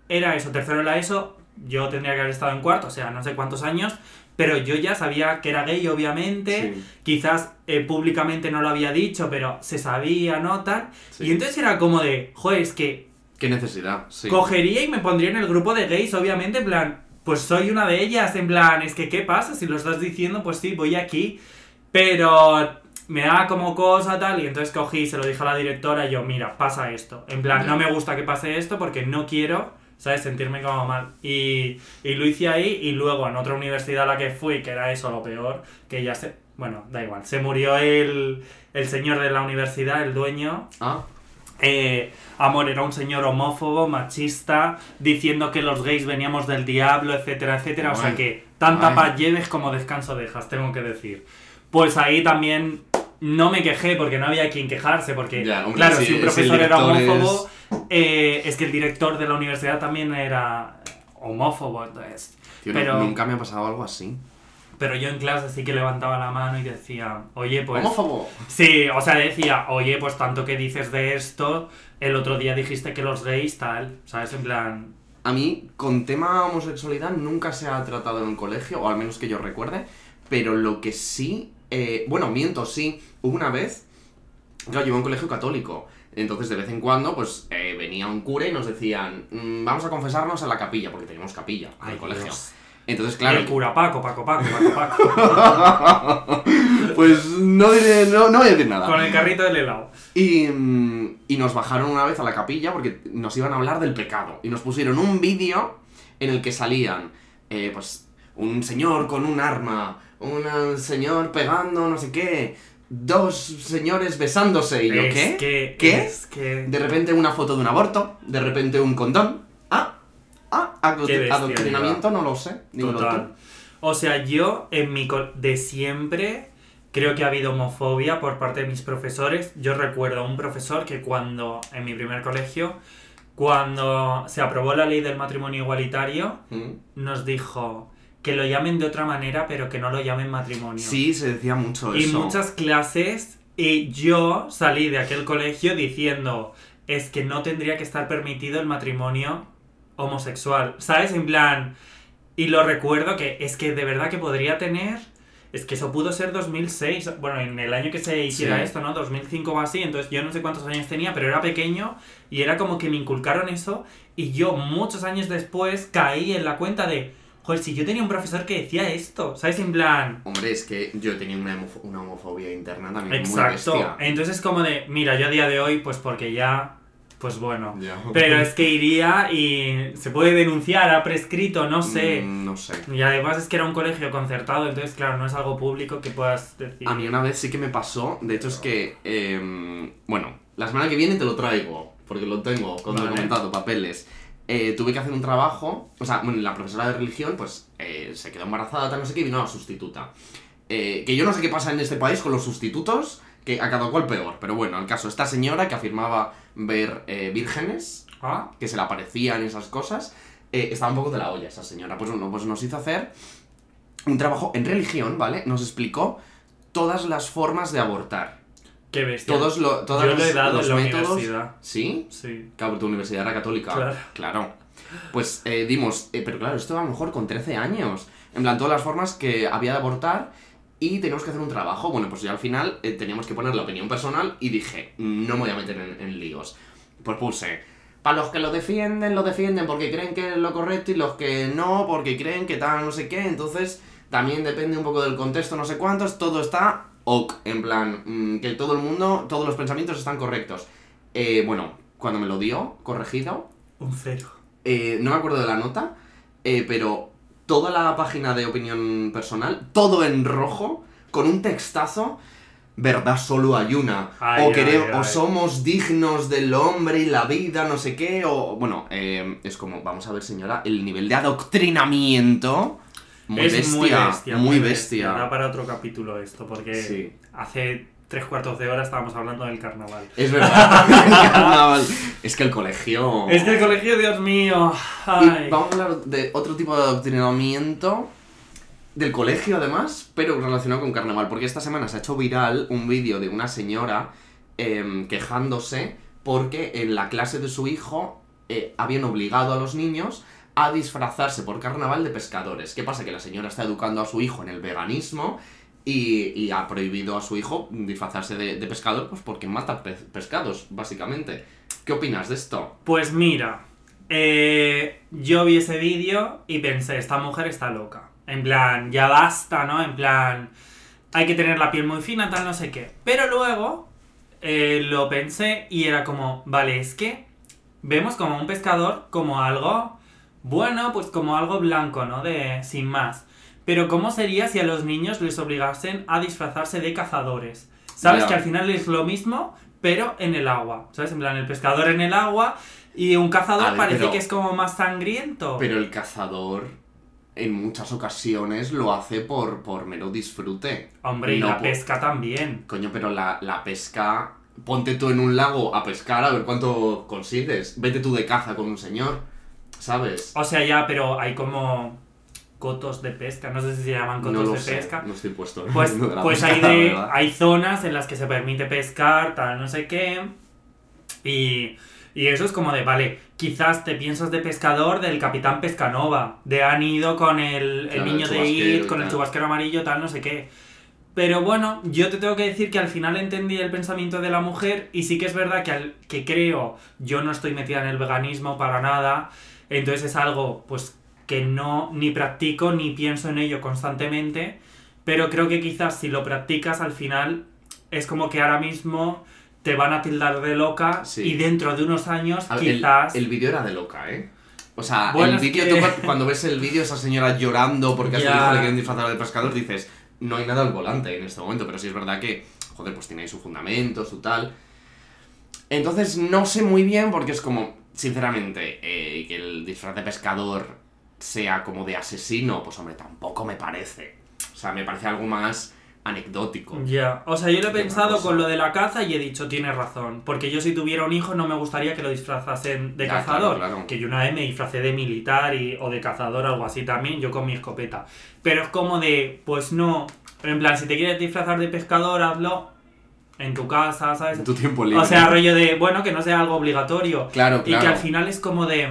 era eso, tercero era eso, yo tendría que haber estado en cuarto, o sea, no sé cuántos años, pero yo ya sabía que era gay, obviamente, Sí. quizás eh, públicamente no lo había dicho, pero se sabía, ¿no? Tal. Sí. Y entonces era como de, joder, es que ¿Qué necesidad? Sí. cogería y me pondría en el grupo de gays, obviamente, en plan, pues soy una de ellas, en plan, es que, ¿qué pasa? Si lo estás diciendo, pues sí, voy aquí. Pero me da como cosa tal, y entonces cogí y se lo dije a la directora, y yo, mira, pasa esto. En plan, no me gusta que pase esto porque no quiero, ¿sabes? Sentirme como mal. Y, y lo hice ahí, y luego en otra universidad a la que fui, que era eso lo peor, que ya se... Bueno, da igual, se murió el, el señor de la universidad, el dueño, Ah, eh, Amor era un señor homófobo, machista, diciendo que los gays veníamos del diablo, etcétera, etcétera. O sea que tanta paz lleves como descanso dejas, tengo que decir. Pues ahí también no me quejé porque no había quien quejarse, porque, Ya, hombre, claro, si- si un profesor era homófobo, eh, es que el director de la universidad también era homófobo, entonces. Tío, pero, nunca me ha pasado algo así. pero yo en clase sí que levantaba la mano y decía, oye, pues... ¿Homófobo? Sí, o sea, decía, oye, pues tanto que dices de esto, el otro día dijiste que los gays tal, ¿sabes? En plan... A mí, con tema homosexualidad, nunca se ha tratado en un colegio, o al menos que yo recuerde, pero lo que sí, eh, bueno, miento, sí, hubo una vez, claro, yo iba a un colegio católico, entonces de vez en cuando, pues, eh, venía un cura y nos decían, "Mm, vamos a confesarnos en la capilla, porque teníamos capilla en el colegio. Dios. Entonces, claro, el cura Paco, Paco, Paco, Paco, Paco. pues no, diré, no, no voy a decir nada. con el carrito del helado. Y, mm, y nos bajaron una vez a la capilla porque nos iban a hablar del pecado. Y nos pusieron un vídeo en el que salían, eh, pues, un señor con un arma, un señor pegando no sé qué, dos señores besándose. Y yo, es ¿qué? Que, ¿Qué? Es que... De repente una foto de un aborto, de repente un condón. Ah, ah, bestia, adoctrinamiento, no lo sé. Total. O sea, yo en mi de siempre creo que ha habido homofobia por parte de mis profesores. Yo recuerdo a un profesor que cuando en mi primer colegio, cuando se aprobó la ley del matrimonio igualitario, Mm. nos dijo que lo llamen de otra manera, pero que no lo llamen matrimonio. Sí, se decía mucho y eso. muchas clases y yo salí de aquel colegio diciendo es que no tendría que estar permitido el matrimonio homosexual, ¿sabes? En plan, y lo recuerdo que es que de verdad que podría tener, es que eso pudo ser 2006, bueno, en el año que se hiciera Sí. esto, ¿no? 2005 o así, entonces yo no sé cuántos años tenía, pero era pequeño y era como que me inculcaron eso y yo muchos años después caí en la cuenta de, joder, si yo tenía un profesor que decía esto, ¿sabes? En plan... Hombre, es que yo tenía una, homofo- una homofobia interna también muy Exacto. bestia. Entonces es como de, mira, yo a día de hoy, pues porque ya, pues bueno. Ya. Pero es que iría y se puede denunciar, ha prescrito, no sé. Mm, no sé. Y además es que era un colegio concertado, entonces claro, no es algo público que puedas decir. A mí una vez sí que me pasó, de hecho es que, em, bueno, la semana que viene te lo traigo, porque lo tengo con Vale. documentado, papeles. Eh, tuve que hacer un trabajo, o sea, bueno, la profesora de religión, pues, eh, se quedó embarazada, tal, no sé qué, y vino la sustituta. Eh, que yo no sé qué pasa en este país con los sustitutos, que a cada cual peor, pero bueno, el caso, esta señora que afirmaba ver eh, vírgenes, Ah, que se le aparecían y esas cosas, eh, estaba un poco de la olla esa señora. Pues bueno, pues nos hizo hacer un trabajo en religión, ¿vale? Nos explicó todas las formas de abortar. Qué bestia. Todos lo, todos Yo lo los, he dado los en la métodos. universidad. ¿Sí? Sí. Claro, tu universidad era católica. Claro. Pues eh, dimos, eh, pero claro, esto a lo mejor con 13 años. En plan, todas las formas que había de abortar y teníamos que hacer un trabajo. Bueno, pues ya al final eh, teníamos que poner la opinión personal y dije, no me voy a meter en, en líos. Pues puse, para los que lo defienden, lo defienden porque creen que es lo correcto y los que no, porque creen que tal, no sé qué. Entonces, también depende un poco del contexto, no sé cuántos, todo está ok. En plan, mm, que todo el mundo, todos los pensamientos están correctos. Eh, bueno, cuando me lo dio, corregido, Un cero. eh, no me acuerdo de la nota, eh, pero toda la página de opinión personal, todo en rojo, con un textazo, verdad solo hay una, Ay, o, ay, quere- o ay. somos dignos del hombre y la vida, no sé qué, o bueno, eh, es como, vamos a ver señora, el nivel de adoctrinamiento, muy es bestia, muy bestia. muy bestia. Da para otro capítulo esto, porque Sí. hace tres cuartos de hora estábamos hablando del carnaval. Es verdad, el carnaval. es que el colegio... Es que el colegio, Dios mío. Ay. vamos a hablar de otro tipo de adoctrinamiento del colegio además, pero relacionado con carnaval, porque esta semana se ha hecho viral un vídeo de una señora em, quejándose porque en la clase de su hijo eh, habían obligado a los niños a disfrazarse por carnaval de pescadores. ¿Qué pasa? Que la señora está educando a su hijo en el veganismo y, ha prohibido a su hijo disfrazarse de, pescador pues porque mata pe- pescados, básicamente. ¿Qué opinas de esto? Pues mira, eh, yo vi ese vídeo y pensé, esta mujer está loca. En plan, ya basta, ¿no? En plan, hay que tener la piel muy fina, tal, no sé qué. Pero luego eh, lo pensé y era como, vale, es que vemos como un pescador como algo bueno, pues como algo blanco, ¿no? De sin más. Pero ¿cómo sería si a los niños les obligasen a disfrazarse de cazadores? ¿Sabes? Que al final es lo mismo, pero en el agua. ¿Sabes? En plan, el pescador en el agua y un cazador ver, parece pero- que es como más sangriento. Pero el cazador en muchas ocasiones lo hace por, por mero disfrute. Hombre, y la pesca también. Coño, pero la, la pesca. Ponte tú en un lago a pescar a ver cuánto consigues. Vete tú de caza con un señor. ¿Sabes? O sea, ya, pero hay como cotos de pesca, no sé si se llaman cotos no lo de sé. pesca. No estoy puesto. Pues, pues pesca, hay, de, hay zonas en las que se permite pescar, tal, no sé qué. Y, y eso es como de, vale, quizás te piensas de pescador del Capitán Pescanova, de han ido con el, el niño el de It, con el chubasquero amarillo, tal, no sé qué. Pero bueno, yo te tengo que decir que al final entendí el pensamiento de la mujer y sí que es verdad que, al, que creo, yo no estoy metida en el veganismo para nada, entonces es algo pues que no ni practico ni pienso en ello constantemente, pero creo que quizás si lo practicas al final es como que ahora mismo te van a tildar de loca Sí. y dentro de unos años ver, el- quizás... El, vídeo era de loca, ¿eh? O sea, Bueno, el vídeo, que- cuando ves el vídeo, esa señora llorando porque a su Ya. hijo le quieren disfrazar de pescador, dices, no hay nada al volante en este momento, pero sí es verdad que, joder, pues tiene ahí su fundamento, su tal. Entonces, no sé muy bien porque es como, sinceramente, eh, que el disfraz de pescador sea como de asesino, pues hombre, tampoco me parece. O sea, me parece algo más anecdótico. Ya, o sea, yo lo he pensado con lo de la caza y he dicho, tienes razón, porque yo si tuviera un hijo no me gustaría que lo disfrazasen de Ya, cazador, claro, claro. que yo una vez me disfracé de militar y, o de cazador algo así también, yo con mi escopeta, pero es como de, pues no, en plan, si te quieres disfrazar de pescador, hazlo en tu casa, ¿sabes? En tu tiempo libre. O sea, rollo de, bueno, que no sea algo obligatorio. Claro, Y claro. que al final es como de,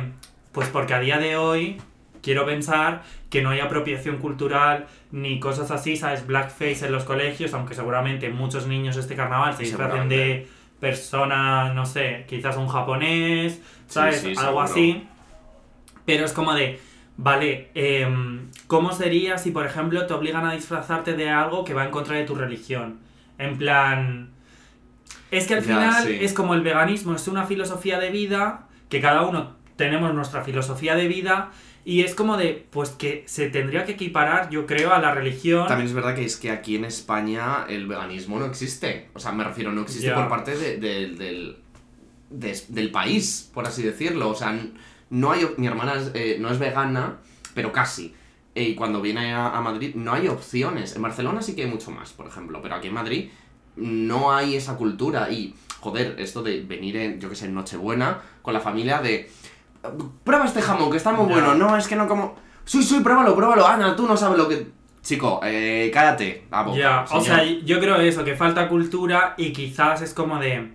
pues porque a día de hoy quiero pensar que no hay apropiación cultural ni cosas así, ¿sabes? Blackface en los colegios, aunque seguramente muchos niños este carnaval se disfracen de persona, no sé, quizás un japonés, ¿sabes? sí, Algo seguro. así. Pero es como de, vale, em, ¿cómo sería si, por ejemplo, te obligan a disfrazarte de algo que va en contra de tu religión? En plan... Es que al Ya, final sí. es como el veganismo, es una filosofía de vida, que cada uno tenemos nuestra filosofía de vida, y es como de, pues que se tendría que equiparar, yo creo, a la religión. También es verdad que es que aquí en España el veganismo no existe. O sea, me refiero, no existe por parte de- de- del, de- del país, por así decirlo. O sea, no hay, mi hermana es, eh, no es vegana, pero casi. Y cuando viene a, a Madrid no hay opciones. En Barcelona sí que hay mucho más, por ejemplo, pero aquí en Madrid no hay esa cultura. Y, joder, esto de venir en, yo que sé, en Nochebuena con la familia de... Prueba este jamón, que está muy bueno. No, es que no como... Sí, sí, pruébalo, pruébalo. Ana, tú no sabes lo que... Chico, eh, cállate. Ya, o señor. sea, yo creo eso, que falta cultura y quizás es como de.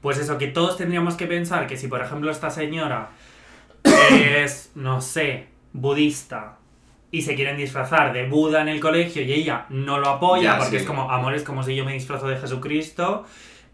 Pues eso, que todos tendríamos que pensar que si, por ejemplo, esta señora es, no sé, budista y se quieren disfrazar de Buda en el colegio y ella no lo apoya Ya, porque sí. es como, amor, es como si yo me disfrazo de Jesucristo,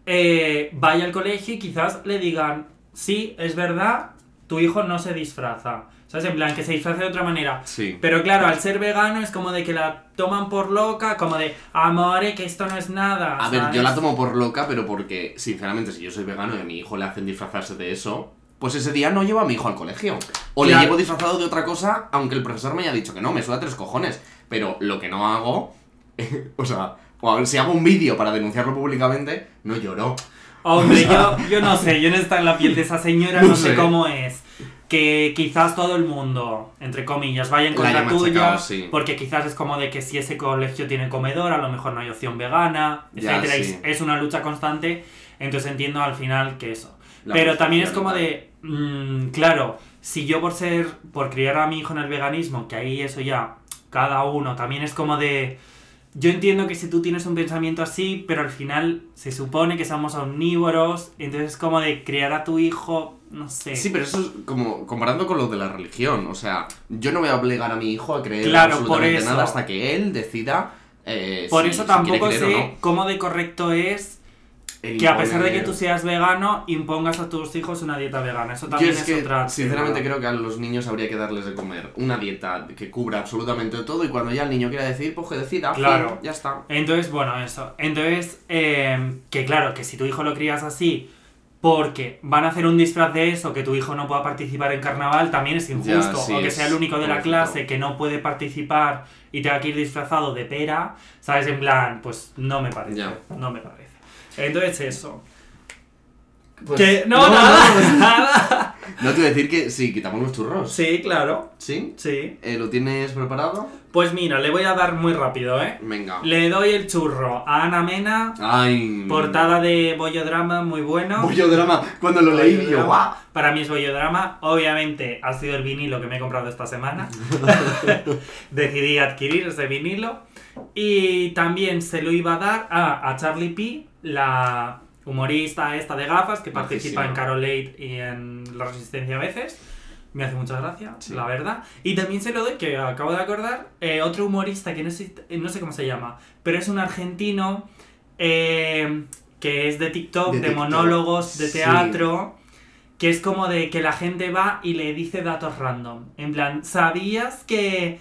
eh, vaya al colegio y quizás le digan, sí, es verdad, tu hijo no se disfraza. ¿Sabes? En plan, que se disfrace de otra manera. Sí. Pero claro, al ser vegano es como de que la toman por loca, como de, amore, que esto no es nada. A ver, yo la tomo por loca, pero porque, sinceramente, si yo soy vegano y a mi hijo le hacen disfrazarse de eso, pues ese día no llevo a mi hijo al colegio. O Claro. le llevo disfrazado de otra cosa, aunque el profesor me haya dicho que no, me suda tres cojones. Pero lo que no hago, o sea, o a ver, si hago un vídeo para denunciarlo públicamente, no lloro. Hombre, yo, yo no sé, yo no estoy en la piel de esa señora, no, No sé cómo es. Que quizás todo el mundo, entre comillas, vaya en contra tuya, sí. porque quizás es como de que si ese colegio tiene comedor, a lo mejor no hay opción vegana, etcétera, sí. es una lucha constante, entonces entiendo al final que eso. La Pero también es como de, mm, claro, si yo por ser, por criar a mi hijo en el veganismo, que ahí eso ya, cada uno, también es como de, yo entiendo que si tú tienes un pensamiento así, pero al final se supone que somos omnívoros, entonces es como de criar a tu hijo, no sé. Sí, pero eso es como comparando con lo de la religión. O sea, yo no voy a obligar a mi hijo a creer Claro, absolutamente por eso. nada hasta que él decida. eh, por si- eso si tampoco quiere sé no. cómo de correcto es El que a pesar de que tú seas vegano, impongas a tus hijos una dieta vegana. Eso Yo también es es, que, otra. sinceramente, creo que a los niños habría que darles de comer una dieta que cubra absolutamente todo y cuando ya el niño quiera decir, pues que decida. fin, Claro. ya está. Entonces, bueno, eso. Entonces, eh, que claro, que si tu hijo lo crías así porque van a hacer un disfraz de eso, que tu hijo no pueda participar en carnaval, también es injusto. sí, o que sea el único de la clase que no puede participar y tenga que ir disfrazado de pera, ¿sabes? En plan, pues no me parece. Ya. No me parece. Entonces, eso. Pues- que, no, no, nada, no. nada. No te voy a decir que sí, quitamos los churros. Sí, claro, ¿Sí? sí. Eh, ¿Lo tienes preparado? Pues mira, le voy a dar muy rápido, ¿eh? Venga. Le doy el churro a Ana Mena, Ay. portada de Bollodrama muy bueno. Bollodrama. Cuando lo leí, yo. Para mí es bollodrama. Obviamente ha sido el vinilo que me he comprado esta semana. Decidí adquirir ese vinilo. Y también se lo iba a dar a, a Charlie P, la humorista esta de gafas que participa Majísima. en Carolate y en La Resistencia a veces. Me hace mucha gracia, Sí. la verdad. Y también se lo doy, que acabo de acordar, eh, otro humorista que no sé, no sé cómo se llama, pero es un argentino eh, que es de TikTok, De de, TikTok, monólogos, de sí. teatro, que es como de que la gente va y le dice datos random. En plan, ¿sabías que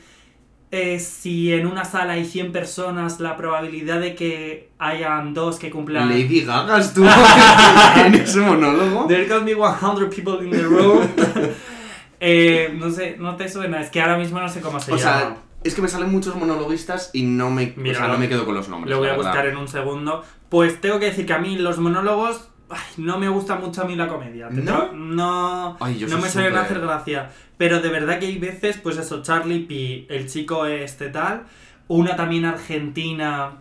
eh, si en una sala hay 100 personas, la probabilidad de que hayan dos que cumplan... Lady Gaga estuvo en ese monólogo. There can be 100 people in the room. Eh, no sé, no te suena, es que ahora mismo no sé cómo se O llama. sea, es que me salen muchos monologuistas y no me, Mira, o sea, lo- no me quedo con los nombres. Lo voy a buscar en un segundo. Pues tengo que decir que a mí los monólogos ay, no me gusta mucho a mí la comedia. ¿No? No, Ay, yo no me suelen súper- hacer gracia. Pero de verdad que hay veces, pues eso, Charlie P, el chico este tal, una también argentina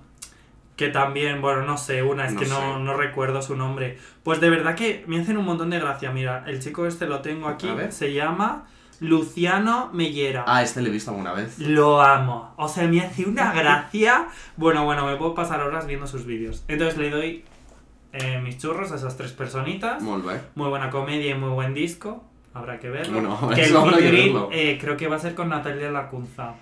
que también, bueno, no sé, una, es No que no, no recuerdo su nombre. Pues de verdad que me hacen un montón de gracia. Mira, el chico este lo tengo aquí, se llama Luciano Mellera. Ah, este lo he visto alguna vez. Lo amo. O sea, me hace una gracia. Bueno, bueno, me puedo pasar horas viendo sus vídeos. Entonces le doy eh, mis churros a esas tres personitas. Molt bé. Muy buena comedia y muy buen disco. Habrá que verlo. Bueno, que el habrá que verlo. eh, creo que va a ser con Natalia Lacunza.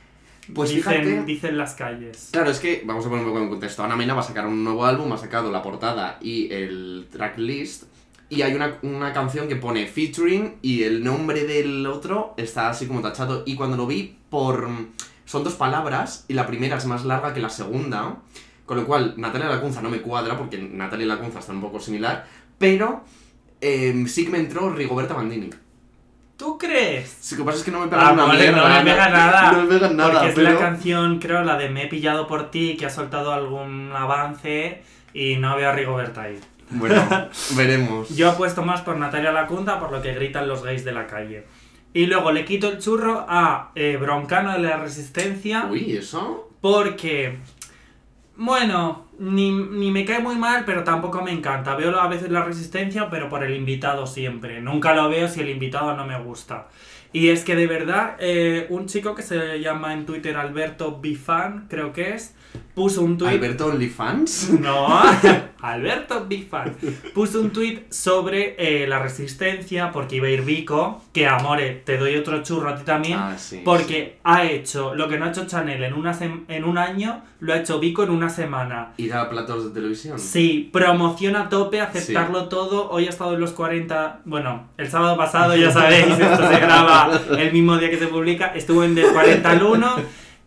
Pues dicen, fíjate- dicen las calles. Claro, es que vamos a poner un poco en contexto. Ana Mena va a sacar un nuevo álbum, ha sacado la portada y el tracklist. Y hay una, una canción que pone featuring y el nombre del otro está así como tachado. Y cuando lo vi por... Son dos palabras y la primera es más larga que la segunda. Con lo cual, Natalia Lacunza no me cuadra porque Natalia Lacunza está un poco similar. Pero eh, sí que me entró Rigoberta Bandini. ¿Tú crees? Lo que pasa es que no me pega Ah, una vale, mierda. no le pega nada. No me pega nada, Porque es pero... la canción, creo, la de Me he pillado por ti, que ha soltado algún avance y no veo a Rigoberta ahí. Bueno, veremos. Yo apuesto más por Natalia Lacunta por lo que gritan los gays de la calle. Y luego le quito el churro a eh, Broncano de la Resistencia Uy, ¿eso? porque, bueno, ni, ni me cae muy mal, pero tampoco me encanta. Veo a veces la Resistencia, pero por el invitado siempre. Nunca lo veo si el invitado no me gusta. Y es que de verdad, eh, un chico que se llama en Twitter Alberto Bifan, creo que es, puso un tweet ¿Alberto OnlyFans? no, Alberto Big Fan puso un tweet sobre eh, la resistencia porque iba a ir Vico, que amore, te doy otro churro a ti también, Ah, sí, porque ha hecho lo que no ha hecho Chanel en, una en un año, lo ha hecho Vico en una semana. ¿Ir a platos de televisión? Sí, promoción a tope, aceptarlo todo. Hoy ha estado en los 40. Bueno, el sábado pasado, ya sabéis, esto se graba el mismo día que se publica. Estuvo en del 40 al 1.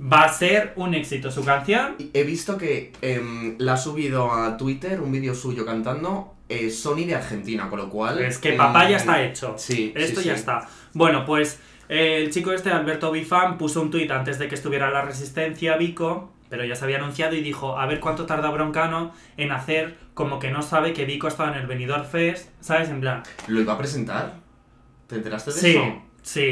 Va a ser un éxito su canción. He visto que em, la ha subido a Twitter un vídeo suyo cantando eh, Sony de Argentina, con lo cual... Es que em, papá ya está hecho. Sí, Esto sí, ya sí. está. Bueno, pues eh, el chico este, Alberto Bifan, puso un tuit antes de que estuviera la resistencia Vico, pero ya se había anunciado y dijo, a ver cuánto tarda Broncano en hacer como que no sabe que Vico estaba en el Benidorm Fest, ¿sabes? En plan, ¿Lo iba a presentar? ¿Te enteraste de sí, eso? sí,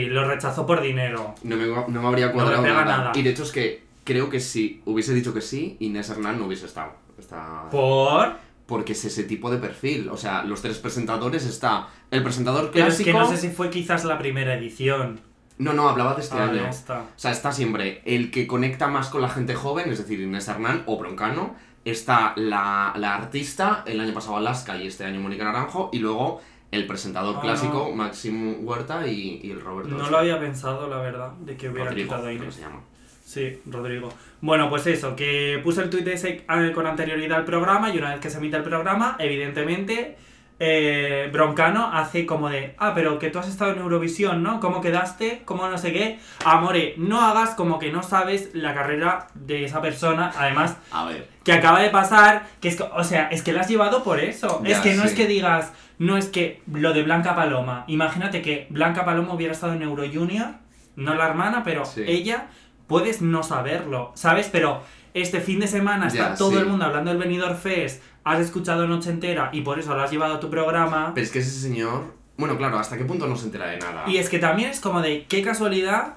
lo rechazó por dinero. No me, no me habría No cuadrado me nada. nada. Y de hecho es que creo que si hubiese dicho que sí, Inés Hernán no hubiese estado. Está... ¿Por? Porque es ese tipo de perfil. O sea, los tres presentadores está el presentador Pero es clásico... que no sé si fue quizás la primera edición. No, no, hablaba de este Ah, año. está. O sea, está siempre el que conecta más con la gente joven, es decir, Inés Hernán o Broncano. Está la, la artista, el año pasado Alaska y este año Mónica Naranjo. Y luego el presentador Ah. clásico, Máximo Huerta y, y el Roberto. No lo había pensado, la verdad, de que hubiera Rodrigo, quitado Inés. se llama. Sí, Rodrigo. Bueno, pues eso, que puse el tuit ese eh, con anterioridad al programa y una vez que se emite el programa, evidentemente, eh, Broncano hace como de, ah, pero que tú has estado en Eurovisión, ¿no? ¿Cómo quedaste? ¿Cómo no sé qué? Amore, no hagas como que no sabes la carrera de esa persona, además, A ver. que acaba de pasar, que es, que- o sea, es que la has llevado por eso. Ya, es que no sí. es que digas, no es que lo de Blanca Paloma. Imagínate que Blanca Paloma hubiera estado en Euro Junior, no la hermana, pero Sí. ella, puedes no saberlo, ¿sabes? Pero este fin de semana está Ya, todo sí. el mundo hablando del Benidorm Fest, has escuchado Noche Entera y por eso lo has llevado a tu programa. Pero es que ese señor. Bueno, claro, ¿hasta qué punto no se entera de nada? Y es que también es como de qué casualidad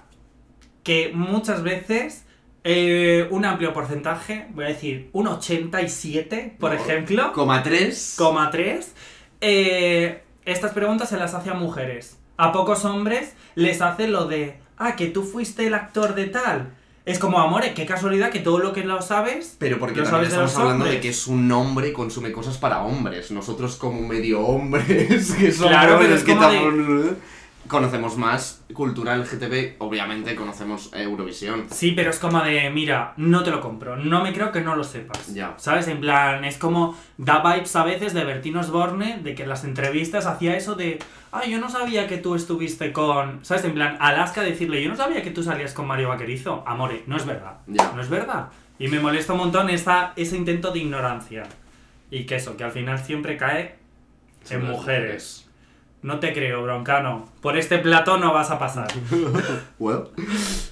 que muchas veces eh, un amplio porcentaje, voy a decir un 87, por No. ejemplo, Coma 3. coma 3, eh, estas preguntas se las hace a mujeres. A pocos hombres les hace lo de, ah, que tú fuiste el actor de tal. Es como, amore, qué casualidad que todo lo que lo sabes, Pero porque lo sabes estamos hablando de que es un hombre consume cosas para hombres. Nosotros como medio hombres que somos Claro, pero es que de- conocemos más cultura LGTB, obviamente conocemos Eurovisión. Sí, pero es como de, mira, no te lo compro, no me creo que no lo sepas. Ya. ¿Sabes? En plan, es como, da vibes a veces de Bertino Osborne, de que en las entrevistas hacía eso de, ah, yo no sabía que tú estuviste con, ¿sabes? En plan, Alaska decirle, yo no sabía que tú salías con Mario Vaquerizo. Amore, no es verdad. Ya. No es verdad. Y me molesta un montón esa, ese intento de ignorancia. Y que eso, que al final siempre cae en mujeres. No te creo, broncano. Por este plato no vas a pasar. Well.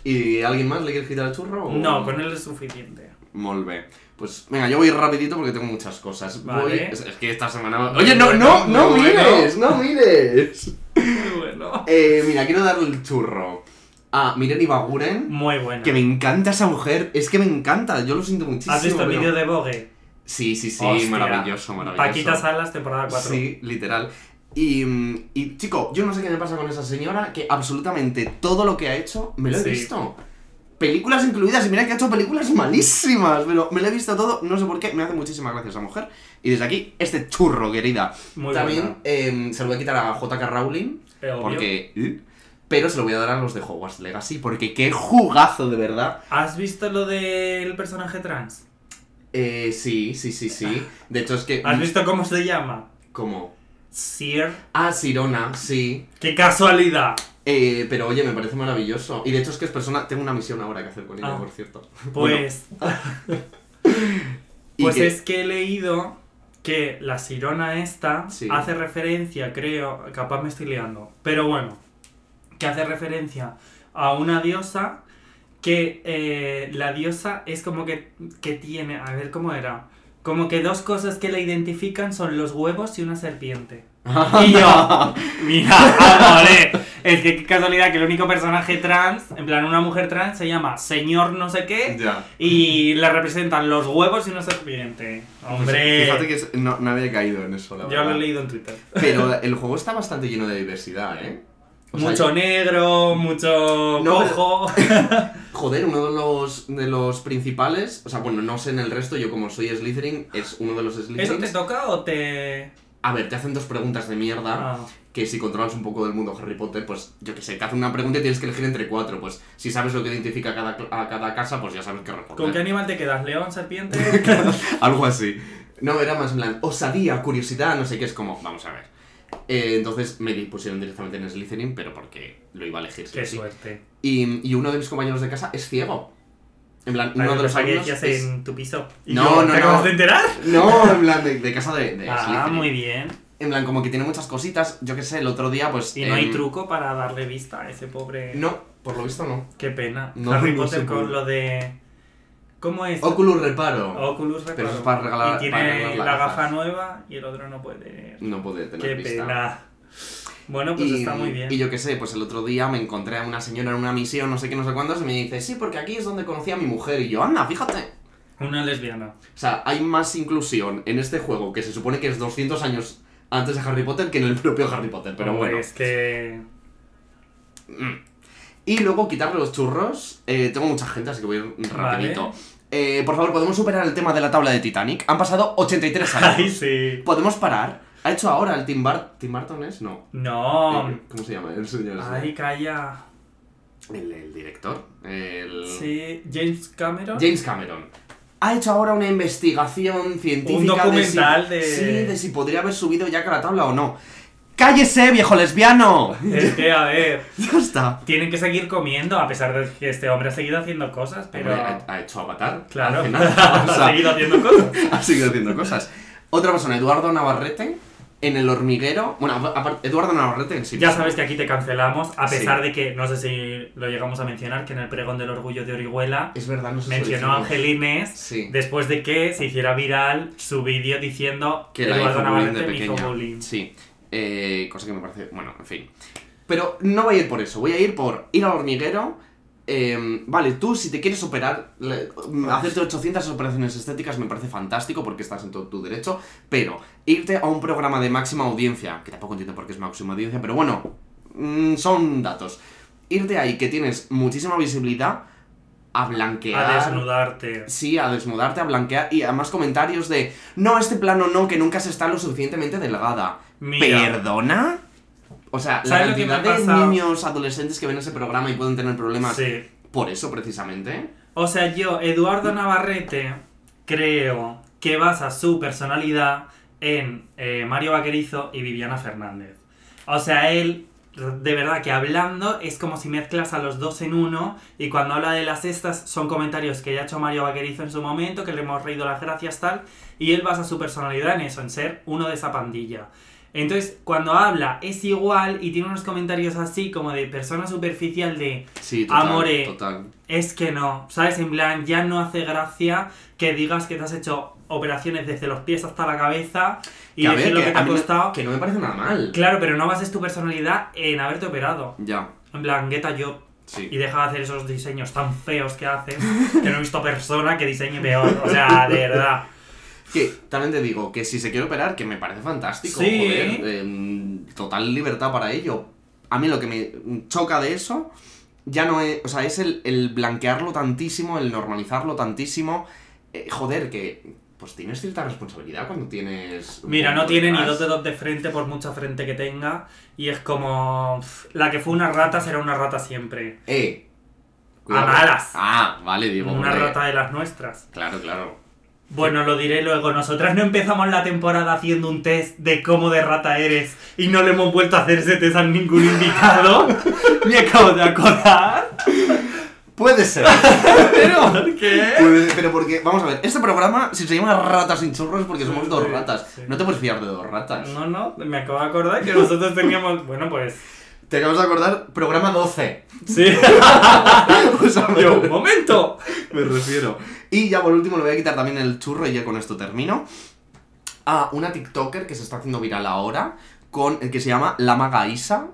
¿Y alguien más le quiere quitar el churro? o- No, con él es suficiente. Molt bé. Pues venga, yo voy rapidito porque tengo muchas cosas. Vale. Voy... Es, es que esta semana... Oye, no, no, no bueno. mires, no mires. Muy bueno. Eh, mira, quiero darle el churro a Miren Ibaguren. Muy bueno. Que me encanta esa mujer, es que me encanta, yo lo siento muchísimo. ¿Has visto el pero- vídeo de Vogue? Sí, sí, sí, Hostia. maravilloso, maravilloso. Paquita Salas, temporada 4. Sí, literal. Y, y, chico, yo no sé qué me pasa con esa señora, que absolutamente todo lo que ha hecho me lo he Sí. visto. Películas incluidas, y mira que ha hecho películas malísimas, pero me lo he visto todo, no sé por qué, me hace muchísimas gracias esa mujer. Y desde aquí, este churro, querida. Muy También eh, se lo voy a quitar a JK Rowling, Eh, porque... ¿eh? Pero se lo voy a dar a los de Hogwarts Legacy, porque qué jugazo, de verdad. ¿Has visto lo del personaje trans? Eh, sí, sí, sí, sí. De hecho, es que... ¿Has visto cómo se llama? ¿Cómo? Sir. Ah, Sirona, sí. ¡Qué casualidad! Eh, pero oye, me parece maravilloso. Y de hecho es que es persona... Tengo una misión ahora que hacer con ella, Ah. por cierto. Pues, pues que- es que he leído que la sirona esta Sí. hace referencia, creo, capaz me estoy liando, pero bueno, que hace referencia a una diosa que eh, la diosa es como que, que tiene, a ver cómo era, como que dos cosas que la identifican son los huevos y una serpiente. Y yo, mira, amore, es que qué casualidad que el único personaje trans, en plan una mujer trans, se llama señor no sé qué, Ya. y la representan los huevos y una serpiente. Hombre, Fíjate que es- no, no había caído en eso, la yo verdad. lo he leído en Twitter. Pero el juego está bastante lleno de diversidad, ¿eh? Mucho negro, mucho No, cojo. Joder, uno de los, de los principales, o sea, bueno, no sé en el resto, yo como soy Slytherin, es uno de los ¿Eso Slytherins. te toca o te.? A ver, te hacen dos preguntas de mierda, Ah. que si controlas un poco del mundo Harry Potter, pues yo que sé, te hacen una pregunta y tienes que elegir entre cuatro, pues si sabes lo que identifica a cada, a cada casa, pues ya sabes qué responder. ¿Con qué animal te quedas? ¿León, serpiente? Algo así. No, era más en plan, osadía, curiosidad, no sé qué, es como, vamos a ver. Eh, entonces me pusieron directamente en Slytherin, pero porque lo iba a elegir. sí qué sí. suerte. Y, y uno de mis compañeros de casa es ciego. En plan, uno de los pensaba que alumnos decías es- en tu piso. Y No, yo, no, ¿Te no. acabas de enterar? No, en plan, de, de casa de, de Ah, Slytherin. muy bien. En plan, como que tiene muchas cositas. Yo qué sé, el otro día, pues... Y no hay em, truco para darle vista a ese pobre. No, por lo visto no. Qué pena. No, Harry no Potter con lo de. ¿Cómo es? Oculus Reparo. Oculus Pero reparo. eso es para regalar- Y tiene para regalar la gafa nueva y el otro no puede. No puede tener Qué pena. Bueno, pues y, está muy bien. y yo qué sé, pues el otro día me encontré a una señora en una misión, no sé qué, no sé cuántos, y me dice, sí, porque aquí es donde conocí a mi mujer. Y yo, anda, fíjate. Una lesbiana. O sea, hay más inclusión en este juego que se supone que es 200 años antes de Harry Potter que en el propio Harry Potter, pero Hombre, bueno. Es que. Y luego quitarle los churros. Eh, tengo mucha gente, así que voy a ir rapidito. Vale. Eh, por favor, ¿podemos superar el tema de la tabla de Titanic? Han pasado 83 años. Ay, sí. ¿Podemos parar? ¿Ha hecho ahora el Tim, Bar Tim Burton? ¿Es? No. No. Eh, ¿Cómo se llama? El señor ese. Ay, calla. El, el director. El... Sí, James Cameron. James Cameron. Ha hecho ahora una investigación científica. Un documental de, si, de- Sí, de si podría haber subido ya a la tabla o no. ¡Cállese, viejo lesbiano! Es que, a ver, ya está. tienen que seguir comiendo, a pesar de que este hombre ha seguido haciendo cosas, pero. Hombre, ha, ha hecho Avatar. Claro, Al final. O ha seguido haciendo cosas. ha seguido haciendo cosas. Otra persona, Eduardo Navarrete. En el hormiguero. Bueno, aparte, Eduardo Navarrete en sí. Ya sabes que aquí te cancelamos, a Sí. pesar de que, no sé si lo llegamos a mencionar, que en el pregón del orgullo de Orihuela Es verdad, no sé mencionó a Sí. después de que se hiciera viral su vídeo diciendo Que Eduardo Navarrete me hizo bullying. Sí. Eh, cosa que me parece. Bueno, en fin. Pero no voy a ir por eso. Voy a ir por ir al hormiguero. eh, vale, tú si te quieres operar, le- hacerte 800 operaciones estéticas me parece fantástico porque estás en todo tu derecho, pero irte a un programa de máxima audiencia, que tampoco entiendo por qué es máxima audiencia, pero bueno, mm, son datos. Irte ahí que tienes muchísima visibilidad a blanquear. A desnudarte. Sí, a desnudarte, a blanquear y además comentarios de no, este plano no, que nunca se está lo suficientemente delgada. Mira. ¿Perdona? O sea, la ¿Sabes lo que cantidad de niños adolescentes que ven ese programa y pueden tener problemas Sí. por eso precisamente. O sea, yo, Eduardo Navarrete, creo que basa su personalidad en eh, Mario Vaquerizo y Viviana Fernández. O sea, él, de verdad que hablando, es como si mezclas a los dos en uno y cuando habla de las estas son comentarios que ya ha hecho Mario Vaquerizo en su momento, que le hemos reído las gracias tal, y él basa su personalidad en eso, en ser uno de esa pandilla. Entonces, cuando habla es igual y tiene unos comentarios así como de persona superficial de Sí, total. Amore. Total. Es que no, ¿sabes? En plan, ya no hace gracia que digas que te has hecho operaciones desde los pies hasta la cabeza y Que, decir ver, lo que, que te ha costado. que no me parece nada mal. Claro, pero no bases tu personalidad en haberte operado. Ya, En plan, get a job. sí. Y deja de hacer esos diseños tan feos que haces, que no he visto persona que diseñe peor. O sea, de verdad. Que también te digo que si se quiere operar, que me parece fantástico. Sí. Joder, em, total libertad para ello. A mí lo que me choca de eso ya no es. O sea, es el, el blanquearlo tantísimo, el normalizarlo tantísimo. Eh, joder, que. Pues tienes cierta responsabilidad cuando tienes. Mira, no tiene ni dos dedos de frente por mucha frente que tenga. Y es como. pff, La que fue una rata será una rata siempre. Eh. A malas. Ah, vale, digo. Una hombre. rata de las nuestras. Claro, claro. Bueno, lo diré luego. Nosotras no empezamos la temporada haciendo un test de cómo de rata eres y no le hemos vuelto a hacer ese test a ningún invitado. Me acabo de acordar. Puede ser. ¿Pero por qué? Puede- pero porque, vamos a ver, este programa, si se llama Ratas sin churros, porque somos dos ratas. No te puedes fiar de dos ratas. No, no, me acabo de acordar que nosotros teníamos. Bueno, pues. Te acabas de acordar, programa 12. Sí. O sea, me, Yo, momento. me refiero. Y ya por último le voy a quitar también el churro y ya con esto termino. A una TikToker que se está haciendo viral ahora, con el que se llama La Maga Isa.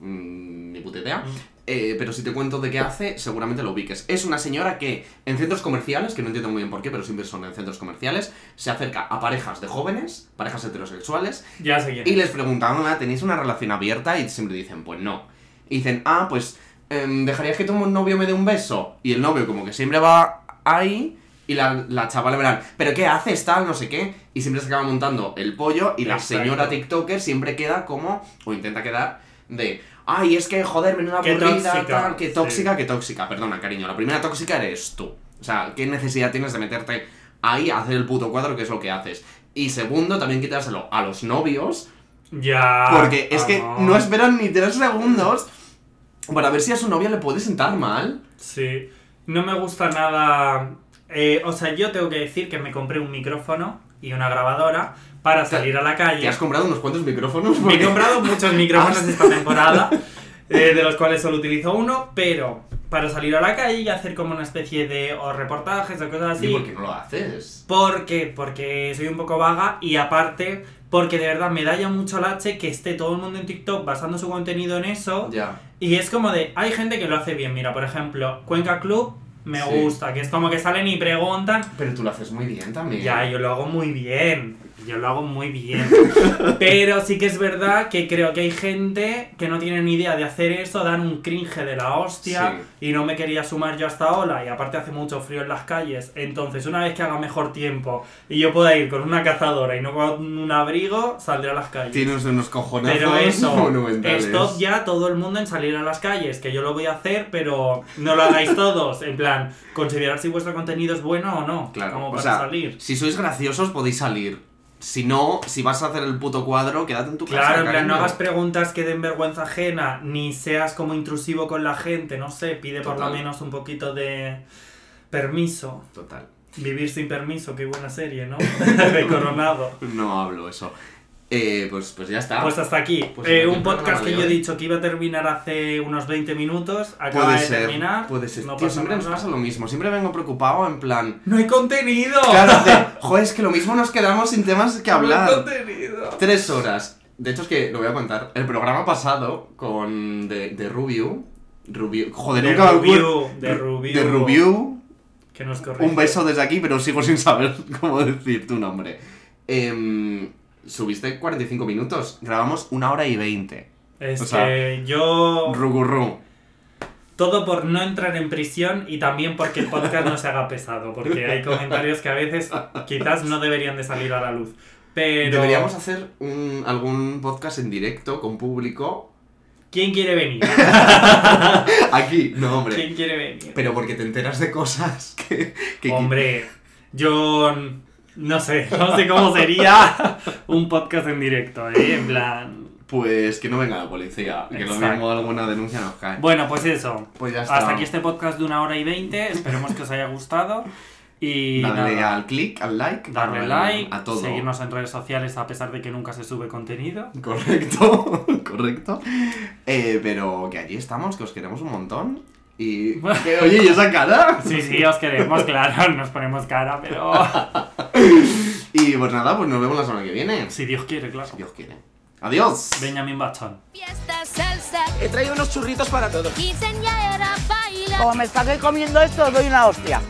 Mm, ni puta idea. Eh, pero si te cuento de qué hace, seguramente lo ubiques. Es una señora que en centros comerciales, que no entiendo muy bien por qué, pero siempre son en centros comerciales, se acerca a parejas de jóvenes, parejas heterosexuales, Ya sé quién. y les preguntan, "Hola, ¿tenéis una relación abierta? Y siempre dicen, pues no. Y dicen, ah, pues, em, ¿dejarías que tu novio me dé un beso? Y el novio como que siempre va ahí y la, la chava le verán, ¿pero qué haces tal? No sé qué. Y siempre se acaba montando el pollo y la Exacto. señora TikToker siempre queda como, o intenta quedar, de, ay, es que joder, menuda Qué aburrida, tóxica, tal, qué sí. tóxica, qué tóxica. Perdona, cariño, la primera tóxica eres tú. O sea, ¿qué necesidad tienes de meterte ahí a hacer el puto cuadro que es lo que haces? Y segundo, también quitárselo a los novios Ya. porque es que ah, no esperan ni tres segundos para ver si a su novia le puede sentar mal. Sí. No me gusta nada. eh, o sea, yo tengo que decir que me compré un micrófono y una grabadora para salir a la calle. ¿Te has comprado unos cuantos micrófonos? Me he Porque- comprado muchos micrófonos esta temporada, eh, de los cuales solo utilizo uno, pero para salir a la calle y hacer como una especie de o reportajes o cosas ¿Y así. por qué no lo haces? ¿Por qué? Porque soy un poco vaga y aparte porque de verdad me da ya mucho lache que esté todo el mundo en TikTok basando su contenido en eso. Ya. Y es como de, hay gente que lo hace bien. Mira, por ejemplo, Cuenca Club me Sí. gusta, que es como que salen y preguntan. Pero tú lo haces muy bien también. Ya, yo lo hago muy bien. Yo lo hago muy bien. Pero sí que es verdad que creo que hay gente que no tiene ni idea de hacer eso, dan un cringe de la hostia y no me quería sumar yo a esta ola y aparte hace mucho frío en las calles. Entonces, una vez que haga mejor tiempo y yo pueda ir con una cazadora y no con un abrigo, saldré a las calles. Tienes unos cojonazos Pero eso, stop ya todo el mundo en salir a las calles, que yo lo voy a hacer, pero no lo hagáis todos. En plan, considerar si vuestro contenido es bueno o no. Claro, como o para sea, salir. si sois graciosos podéis salir. Si no, si vas a hacer el puto cuadro, quédate en tu casa. Claro, en plan, no hagas preguntas que den vergüenza ajena, ni seas como intrusivo con la gente, no sé, pide por lo menos un poquito de permiso. Total. Vivir sin permiso, qué buena serie, ¿no? de Coronado. No hablo eso. Eh, pues, pues ya está. Pues hasta aquí. Pues Eh, un podcast que yo he dicho que iba a terminar hace unos 20 minutos. Acaba puede de ser, terminar. puede ser. No Tío, siempre nos pasa lo mismo. Siempre vengo preocupado en plan. ¡No hay contenido! Claro, de, joder, es que lo mismo nos quedamos sin temas que ¡No hay hablar. contenido! Tres horas. De hecho, es que lo voy a contar. El programa pasado con. de, de Rubio. Rubio. Joder, De nunca Rubio, de Rubio. De Rubio. Que nos corrige. Un beso desde aquí, pero sigo sin saber cómo decir tu nombre. Em, subiste 45 minutos. Grabamos una hora y 20. Es O sea, que yo. Rugurru. Todo por no entrar en prisión y también porque el podcast no se haga pesado. Porque hay comentarios que a veces quizás no deberían de salir a la luz. Pero. Deberíamos hacer un, algún podcast en directo con público. ¿Quién quiere venir? Aquí, no, hombre. ¿Quién quiere venir? Pero porque te enteras de cosas que. que Hombre, yo no sé, no sé cómo sería un podcast en directo, ¿eh? En plan... Pues que no venga la policía. Que lo mismo alguna denuncia nos cae. Bueno, pues eso. Pues ya está. Hasta aquí este podcast de una hora y veinte. Esperemos que os haya gustado. Y Darle nada, al click, al like. darle al- like, A todo. seguirnos en redes sociales a pesar de que nunca se sube contenido. Correcto, correcto. Eh, pero que allí estamos, que os queremos un montón. Y. que, oye, ¿y esa cara? Sí, sí, os queremos, claro, nos ponemos cara, pero... Y pues nada, pues nos vemos la semana que viene. Si Dios quiere, claro. Si Dios quiere. Adiós. Benjamin Bachón. Fiesta salsa, He traído unos churritos para todos. quinceañera baila. Como me esté comiendo esto, os doy una hostia.